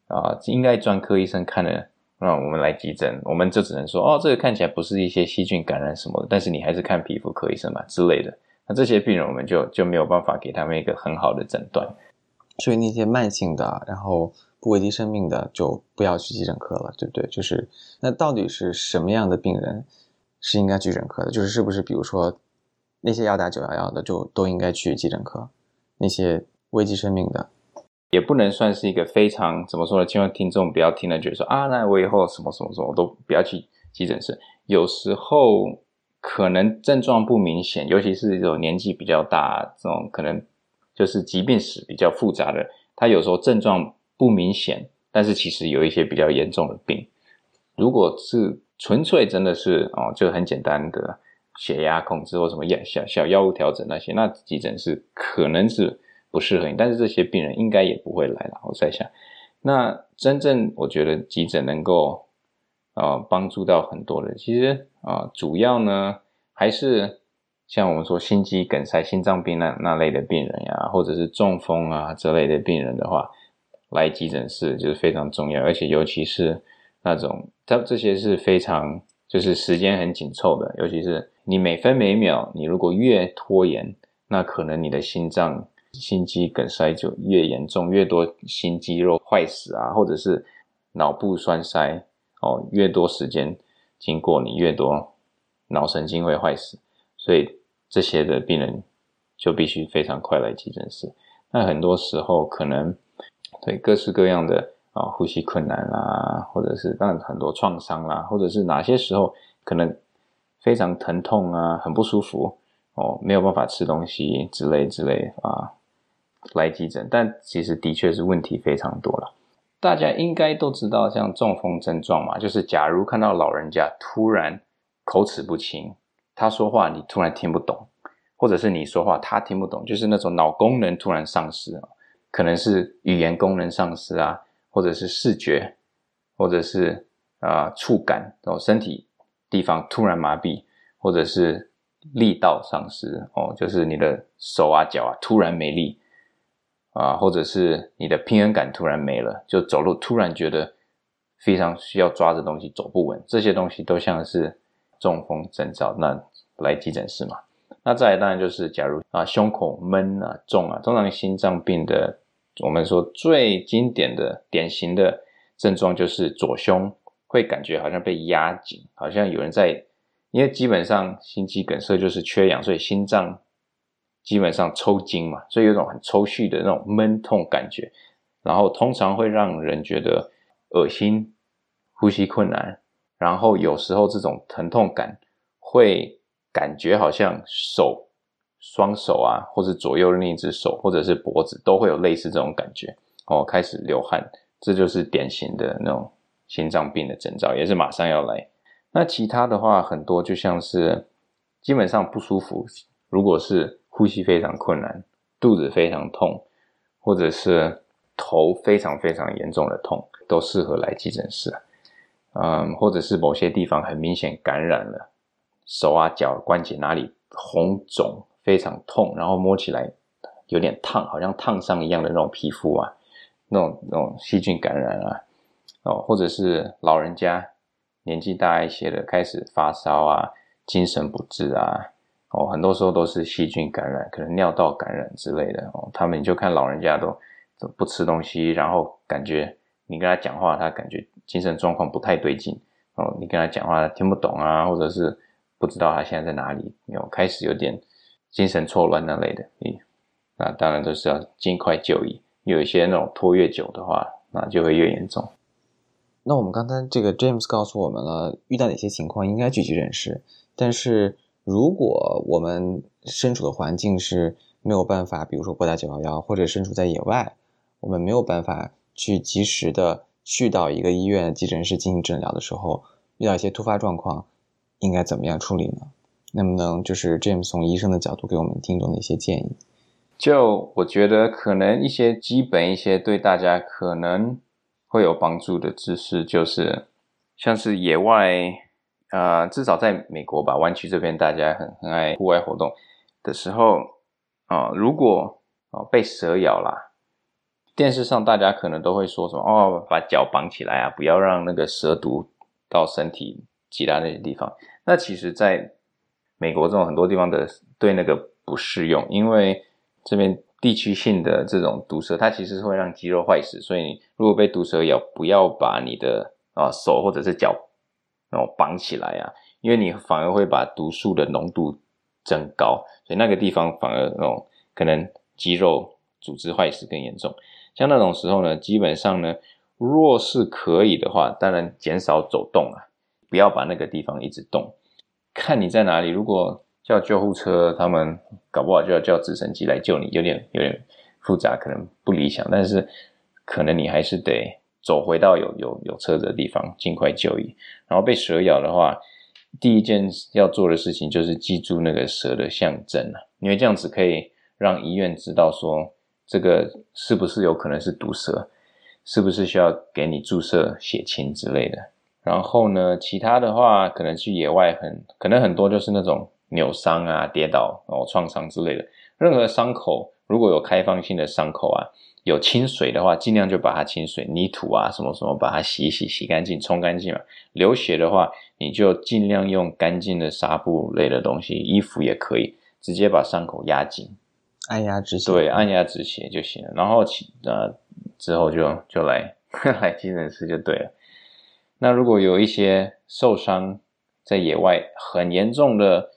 啊，应该专科医生看的，那我们来急诊，我们就只能说，哦，这个看起来不是一些细菌感染什么的，但是你还是看皮肤科医生嘛之类的。那这些病人我们就就没有办法给他们一个很好的诊断。所以那些慢性的，然后不危及生命的，就不要去急诊科了，对不对？就是那到底是什么样的病人是应该去诊科的？就是是不是比如说那些要打九幺幺的，就都应该去急诊科？那些。危及生命的，也不能算是一个非常怎么说呢？希望听众不要听了觉得说啊，那我以后什么什么什么都不要去急诊室。有时候可能症状不明显，尤其是这种年纪比较大，这种可能就是疾病史比较复杂的，他有时候症状不明显，但是其实有一些比较严重的病。如果是纯粹真的是哦，就很简单的血压控制或什么药小小药物调整那些，那急诊室可能是。不适合你，但是这些病人应该也不会来了。我在想，那真正我觉得急诊能够呃帮助到很多人，其实啊，主要呢还是像我们说心肌梗塞、心脏病那那类的病人呀，或者是中风啊这类的病人的话，来急诊室就是非常重要，而且尤其是那种它这些是非常就是时间很紧凑的，尤其是你每分每秒，你如果越拖延，那可能你的心脏。心肌梗塞就越严重，越多心肌肉坏死啊，或者是脑部栓塞哦，越多时间经过你，越多脑神经会坏死，所以这些的病人就必须非常快来急诊室。那很多时候可能对各式各样的啊呼吸困难啦，或者是当然很多创伤啦，或者是哪些时候可能非常疼痛啊，很不舒服哦，没有办法吃东西之类之类啊。来急诊，但其实的确是问题非常多了。大家应该都知道，像中风症状嘛，就是假如看到老人家突然口齿不清，他说话你突然听不懂，或者是你说话他听不懂，就是那种脑功能突然丧失可能是语言功能丧失啊，或者是视觉，或者是啊触感哦，身体地方突然麻痹，或者是力道丧失哦，就是你的手啊脚啊突然没力。啊，或者是你的平衡感突然没了，就走路突然觉得非常需要抓着东西走不稳，这些东西都像是中风征兆，那来急诊室嘛。那再来当然就是，假如啊胸口闷啊重啊，通常心脏病的，我们说最经典的典型的症状就是左胸会感觉好像被压紧，好像有人在，因为基本上心肌梗塞就是缺氧，所以心脏。基本上抽筋嘛，所以有种很抽蓄的那种闷痛感觉，然后通常会让人觉得恶心、呼吸困难，然后有时候这种疼痛感会感觉好像手、双手啊，或者左右另一只手，或者是脖子都会有类似这种感觉哦，开始流汗，这就是典型的那种心脏病的征兆，也是马上要来。那其他的话很多就像是基本上不舒服，如果是。呼吸非常困难，肚子非常痛，或者是头非常非常严重的痛，都适合来急诊室。嗯，或者是某些地方很明显感染了，手啊脚关节哪里红肿非常痛，然后摸起来有点烫，好像烫伤一样的那种皮肤啊，那种那种细菌感染啊，哦，或者是老人家年纪大一些的开始发烧啊，精神不治啊，哦，很多时候都是细菌感染，可能尿道感染之类的哦。他们就看老人家都都不吃东西，然后感觉你跟他讲话，他感觉精神状况不太对劲哦。你跟他讲话听不懂啊，或者是不知道他现在在哪里，有开始有点精神错乱那类的，你那当然都是要尽快就医。有一些那种拖越久的话，那就会越严重。那我们刚才这个 James 告诉我们了，遇到哪些情况应该聚集人士，但是如果我们身处的环境是没有办法，比如说拨打九幺幺，或者身处在野外，我们没有办法去及时的去到一个医院急诊室进行诊疗的时候，遇到一些突发状况，应该怎么样处理呢？能不能就是 James 从医生的角度给我们听众的一些建议？就我觉得，可能一些基本、一些对大家可能会有帮助的知识，就是像是野外，呃，至少在美国吧，湾区这边大家很很爱户外活动的时候，啊，如果哦被蛇咬啦，电视上大家可能都会说什么哦，把脚绑起来啊，不要让那个蛇毒到身体其他那些地方。那其实，在美国这种很多地方的对那个不适用，因为这边地区性的这种毒蛇，它其实是会让肌肉坏死，所以如果被毒蛇咬，不要把你的啊手或者是脚然后绑起来啊，因为你反而会把毒素的浓度增高，所以那个地方反而那种可能肌肉组织坏死更严重。像那种时候呢，基本上呢，若是可以的话，当然减少走动啊，不要把那个地方一直动，看你在哪里，如果。叫救护车，他们搞不好就要叫直升机来救你，有点有点复杂，可能不理想。但是可能你还是得走回到有有有车子的地方，尽快就医。然后被蛇咬的话，第一件要做的事情就是记住那个蛇的象征啊，因为这样子可以让医院知道说这个是不是有可能是毒蛇，是不是需要给你注射血清之类的。然后呢，其他的话可能去野外很可能很多就是那种。扭伤啊、跌倒哦、创伤之类的，任何伤口如果有开放性的伤口啊，有清水的话，尽量就把它清水、泥土啊什么什么把它洗一洗洗干净、冲干净嘛。流血的话，你就尽量用干净的纱布类的东西，衣服也可以，直接把伤口压紧，按压止血。对，按压止血就行了。然后其呃之后就就来 来急诊室就对了。那如果有一些受伤在野外很严重的。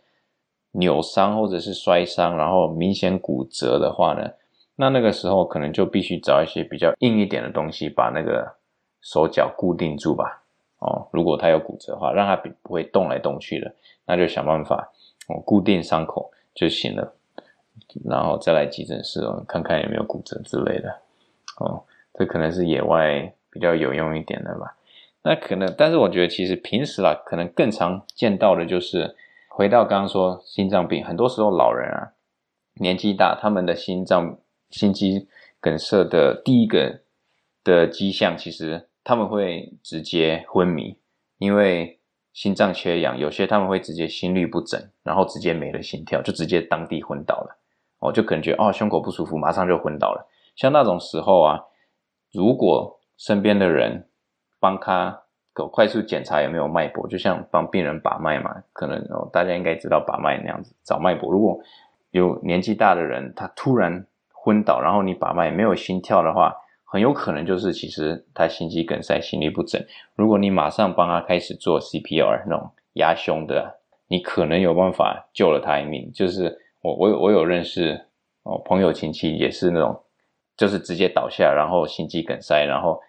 扭伤或者是摔伤，然后明显骨折的话呢，那那个时候可能就必须找一些比较硬一点的东西把那个手脚固定住吧。哦，如果他有骨折的话，让他不不会动来动去的，那就想办法哦固定伤口就行了。然后再来急诊室哦，看看有没有骨折之类的。哦，这可能是野外比较有用一点的吧。那可能，但是我觉得其实平时啦，可能更常见到的就是。回到刚刚说心脏病，很多时候老人啊年纪大，他们的心脏心肌梗塞的第一个的迹象，其实他们会直接昏迷，因为心脏缺氧，有些他们会直接心律不整，然后直接没了心跳，就直接当地昏倒了。哦，就可能觉得哦胸口不舒服，马上就昏倒了。像那种时候啊，如果身边的人帮他。快速检查有没有脉搏，就像帮病人把脉嘛，可能哦，大家应该知道把脉那样子找脉搏。如果有年纪大的人，他突然昏倒，然后你把脉没有心跳的话，很有可能就是其实他心肌梗塞、心律不整。如果你马上帮他开始做 CPR 那种压胸的，你可能有办法救了他一命。就是我我我有认识哦朋友亲戚也是那种，就是直接倒下，然后心肌梗塞，然后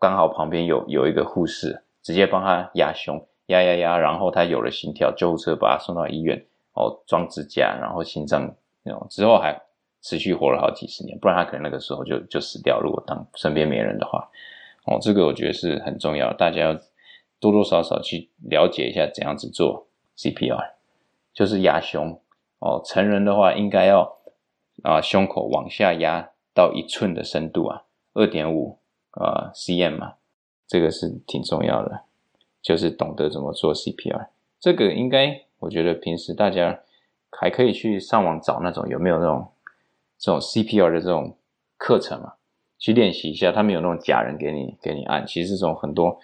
刚好旁边有有一个护士。直接帮他压胸，压压压，然后他有了心跳，救护车把他送到医院，哦，装支架，然后心脏那种，之后还持续活了好几十年，不然他可能那个时候就就死掉。如果当身边没人的话，哦，这个我觉得是很重要，大家要多多少少去了解一下怎样子做 CPR，就是压胸，哦，成人的话应该要啊胸口往下压到一寸的深度啊，二点五啊 cm 嘛。这个是挺重要的，就是懂得怎么做 CPR。这个应该，我觉得平时大家还可以去上网找那种有没有那种这种 CPR 的这种课程嘛，去练习一下。他们有那种假人给你给你按，其实这种很多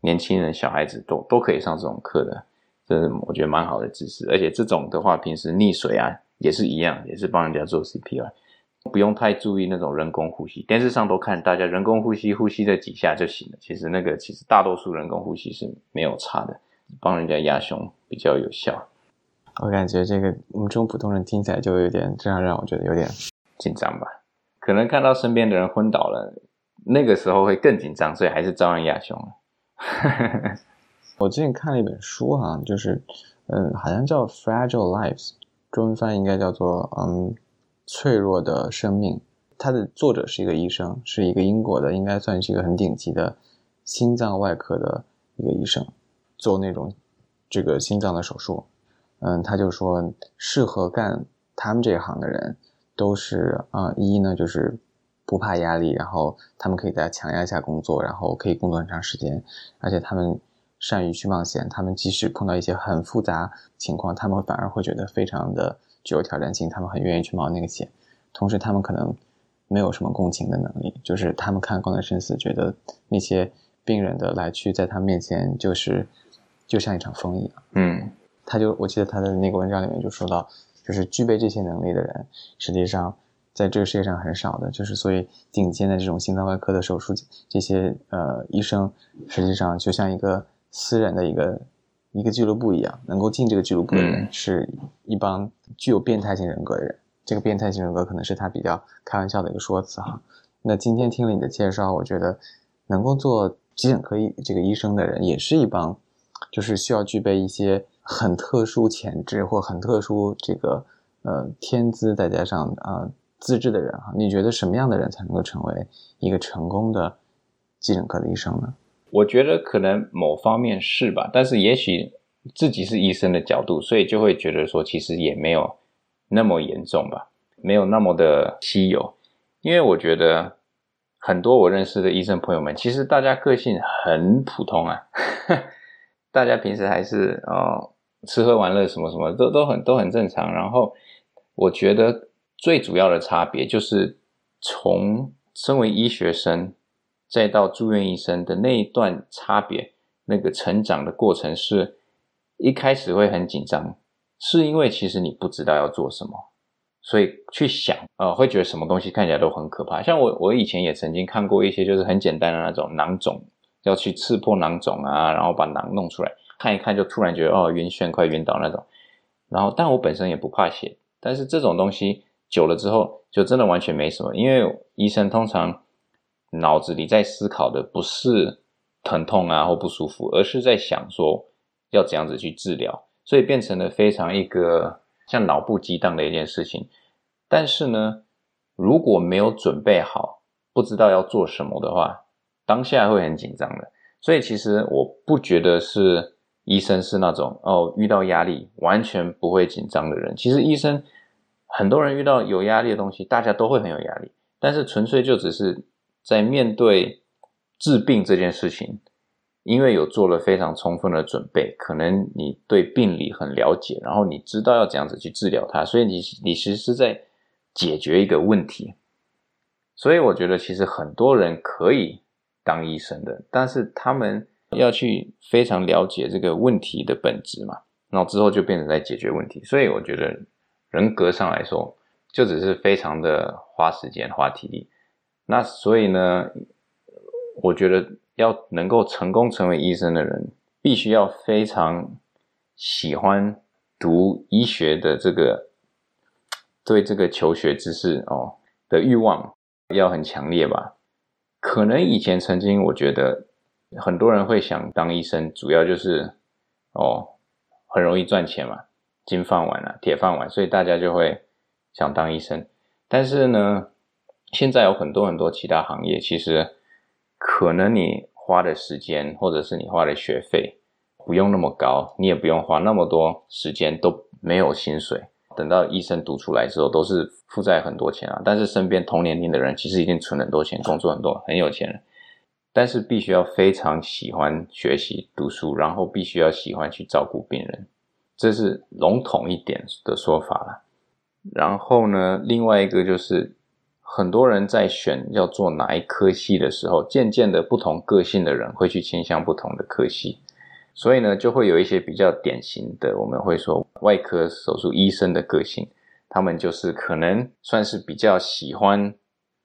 年轻人小孩子都都可以上这种课的，这是我觉得蛮好的知识。而且这种的话，平时溺水啊也是一样，也是帮人家做 CPR，不用太注意那种人工呼吸。电视上都看大家人工呼吸，呼吸这几下就行了。其实那个其实大多数人工呼吸是没有差的，帮人家压胸比较有效。我感觉这个我们这种普通人听起来就有点，这样让我觉得有点紧张吧。可能看到身边的人昏倒了，那个时候会更紧张，所以还是照样压胸了。我最近看了一本书哈，就是嗯，好像叫《Fragile Lives》，中文翻译应该叫做嗯，脆弱的生命。它的作者是一个医生，是一个英国的，应该算是一个很顶级的心脏外科的一个医生，做那种这个心脏的手术。嗯，他就说，适合干他们这一行的人，都是啊，一呢就是不怕压力，然后他们可以在强压下工作，然后可以工作很长时间，而且他们善于去冒险，他们即使碰到一些很复杂情况，他们反而会觉得非常的具有挑战性，他们很愿意去冒那个险。同时，他们可能没有什么共情的能力，就是他们看光的生死，觉得那些病人的来去在他面前就是就像一场风一样。嗯。他就我记得他的那个文章里面就说到，就是具备这些能力的人，实际上在这个世界上很少的。就是所以顶尖的这种心脏外科的手术，这些呃医生，实际上就像一个私人的一个一个俱乐部一样，能够进这个俱乐部的人是一帮具有变态性人格的人。这个变态性人格可能是他比较开玩笑的一个说辞哈。那今天听了你的介绍，我觉得能够做急诊科医这个医生的人，也是一帮，就是需要具备一些。很特殊潜质或很特殊这个呃天资，再加上啊资质的人哈，你觉得什么样的人才能够成为一个成功的急诊科的医生呢？我觉得可能某方面是吧，但是也许自己是医生的角度，所以就会觉得说其实也没有那么严重吧，没有那么的稀有。因为我觉得很多我认识的医生朋友们，其实大家个性很普通啊，大家平时还是哦。吃喝玩乐什么什么都都很都很正常，然后我觉得最主要的差别就是从身为医学生再到住院医生的那一段差别，那个成长的过程是一开始会很紧张，是因为其实你不知道要做什么，所以去想呃会觉得什么东西看起来都很可怕。像我我以前也曾经看过一些就是很简单的那种囊肿，要去刺破囊肿啊，然后把囊弄出来。看一看就突然觉得哦晕眩快晕倒那种，然后但我本身也不怕血，但是这种东西久了之后就真的完全没什么，因为医生通常脑子里在思考的不是疼痛啊或不舒服，而是在想说要怎样子去治疗，所以变成了非常一个像脑部激荡的一件事情。但是呢，如果没有准备好，不知道要做什么的话，当下会很紧张的。所以其实我不觉得是。医生是那种哦，遇到压力完全不会紧张的人。其实医生很多人遇到有压力的东西，大家都会很有压力。但是纯粹就只是在面对治病这件事情，因为有做了非常充分的准备，可能你对病理很了解，然后你知道要怎样子去治疗它，所以你你其实是在解决一个问题。所以我觉得其实很多人可以当医生的，但是他们。要去非常了解这个问题的本质嘛，然后之后就变成在解决问题。所以我觉得人格上来说，就只是非常的花时间花体力。那所以呢，我觉得要能够成功成为医生的人，必须要非常喜欢读医学的这个对这个求学知识哦的欲望要很强烈吧。可能以前曾经我觉得。很多人会想当医生，主要就是哦，很容易赚钱嘛，金饭碗啊，铁饭碗，所以大家就会想当医生。但是呢，现在有很多很多其他行业，其实可能你花的时间或者是你花的学费不用那么高，你也不用花那么多时间，都没有薪水。等到医生读出来之后，都是负债很多钱啊。但是身边同年龄的人，其实已经存很多钱，工作很多，很有钱了。但是必须要非常喜欢学习读书，然后必须要喜欢去照顾病人，这是笼统一点的说法了。然后呢，另外一个就是很多人在选要做哪一科系的时候，渐渐的不同个性的人会去倾向不同的科系，所以呢，就会有一些比较典型的，我们会说外科手术医生的个性，他们就是可能算是比较喜欢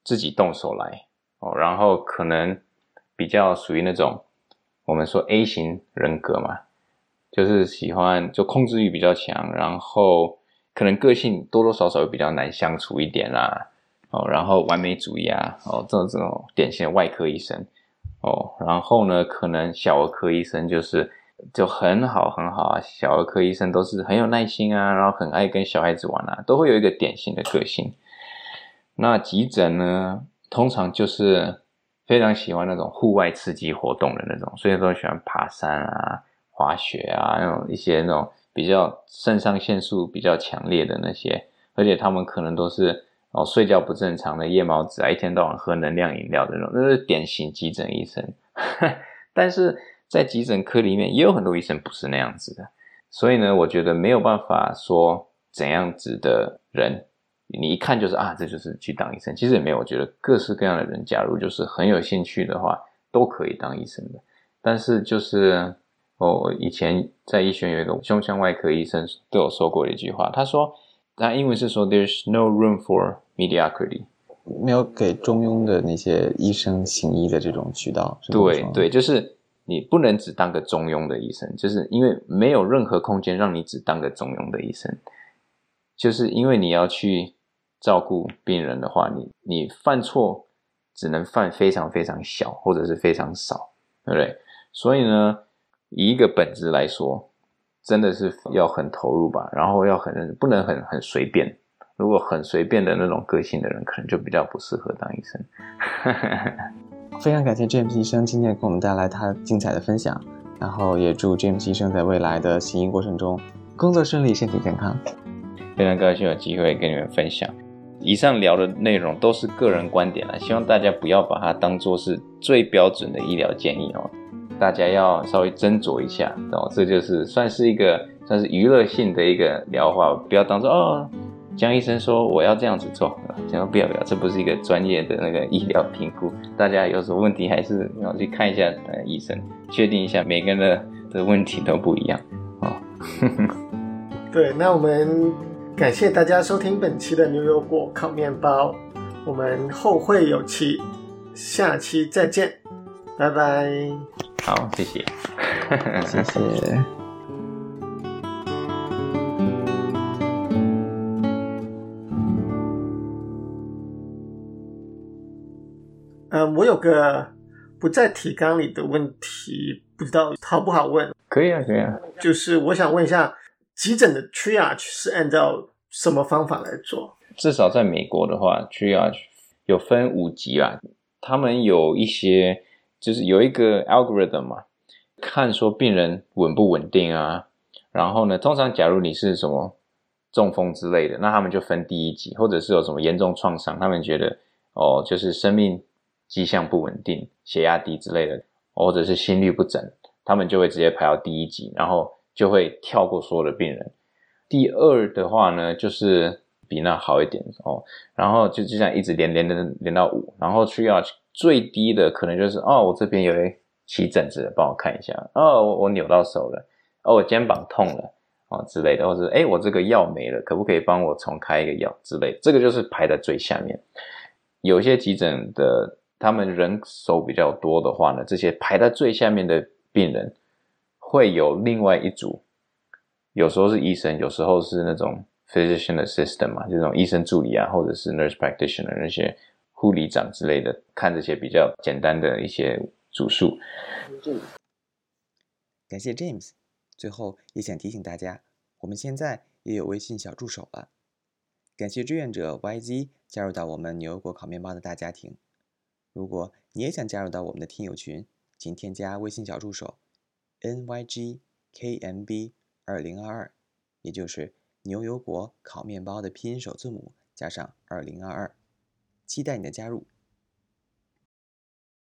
自己动手来哦，然后可能比较属于那种我们说 A 型人格嘛，就是喜欢就控制欲比较强，然后。可能个性多多少少比较难相处一点啦，哦，然后完美主义啊，哦，这种这种典型的外科医生，哦，然后呢，可能小儿科医生就是就很好很好啊，小儿科医生都是很有耐心啊，然后很爱跟小孩子玩啊，都会有一个典型的个性。那急诊呢，通常就是非常喜欢那种户外刺激活动的那种，所以都喜欢爬山啊、滑雪啊，那种一些那种。比较肾上腺素比较强烈的那些，而且他们可能都是哦睡觉不正常的夜猫子啊，一天到晚喝能量饮料的那种，那是典型急诊医生。但是在急诊科里面也有很多医生不是那样子的，所以呢，我觉得没有办法说怎样子的人，你一看就是啊，这就是去当医生。其实也没有，我觉得各式各样的人，假如就是很有兴趣的话，都可以当医生的。但是就是。我以前在医学院有一个胸腔外科医生对我说过一句话，他说，他英文是说，There's no room for mediocrity，没有给中庸的那些医生行医的这种渠道。对对，就是你不能只当个中庸的医生，就是因为没有任何空间让你只当个中庸的医生，就是因为你要去照顾病人的话，你你犯错只能犯非常非常小或者是非常少，对不对？所以呢。以一个本质来说，真的是要很投入吧，然后要很不能很很随便。如果很随便的那种个性的人，可能就比较不适合当医生。非常感谢 James 医生今天给我们带来他精彩的分享，然后也祝 James 医生在未来的行医过程中工作顺利，身体健康。非常高兴有机会跟你们分享。以上聊的内容都是个人观点了，希望大家不要把它当做是最标准的医疗建议哦。大家要稍微斟酌一下，哦，这就是算是一个算是娱乐性的一个疗法，不要当做哦，江医生说我要这样子做，千万不要不要，这不是一个专业的那个医疗评估，大家有什么问题还是要去看一下呃医生，确定一下每个人的的问题都不一样哦。对，那我们感谢大家收听本期的牛油果烤面包，我们后会有期，下期再见，拜拜。好，谢谢，谢谢。嗯，我有个不在提纲里的问题，不知道好不好问？可以啊，可以啊。就是我想问一下，急诊的 triage 是按照什么方法来做？至少在美国的话，triage 有分五级啦，他们有一些。就是有一个 algorithm 嘛，看说病人稳不稳定啊，然后呢，通常假如你是什么中风之类的，那他们就分第一级，或者是有什么严重创伤，他们觉得哦，就是生命迹象不稳定，血压低之类的，或者是心率不整，他们就会直接排到第一级，然后就会跳过所有的病人。第二的话呢，就是比那好一点哦，然后就就这样一直连连连连到五，然后需要。最低的可能就是哦，我这边有一起疹子，帮我看一下。哦，我我扭到手了。哦，我肩膀痛了哦之类的，或者哎，我这个药没了，可不可以帮我重开一个药之类？这个就是排在最下面。有些急诊的他们人手比较多的话呢，这些排在最下面的病人会有另外一组，有时候是医生，有时候是那种 physician assistant 嘛，就这种医生助理啊，或者是 nurse practitioner 那些。护理长之类的，看这些比较简单的一些组数。感谢 James。最后也想提醒大家，我们现在也有微信小助手了。感谢志愿者 YZ 加入到我们牛油果烤面包的大家庭。如果你也想加入到我们的听友群，请添加微信小助手 NYGKMB 二零二二，也就是牛油果烤面包的拼音首字母加上二零二二。期待你的加入。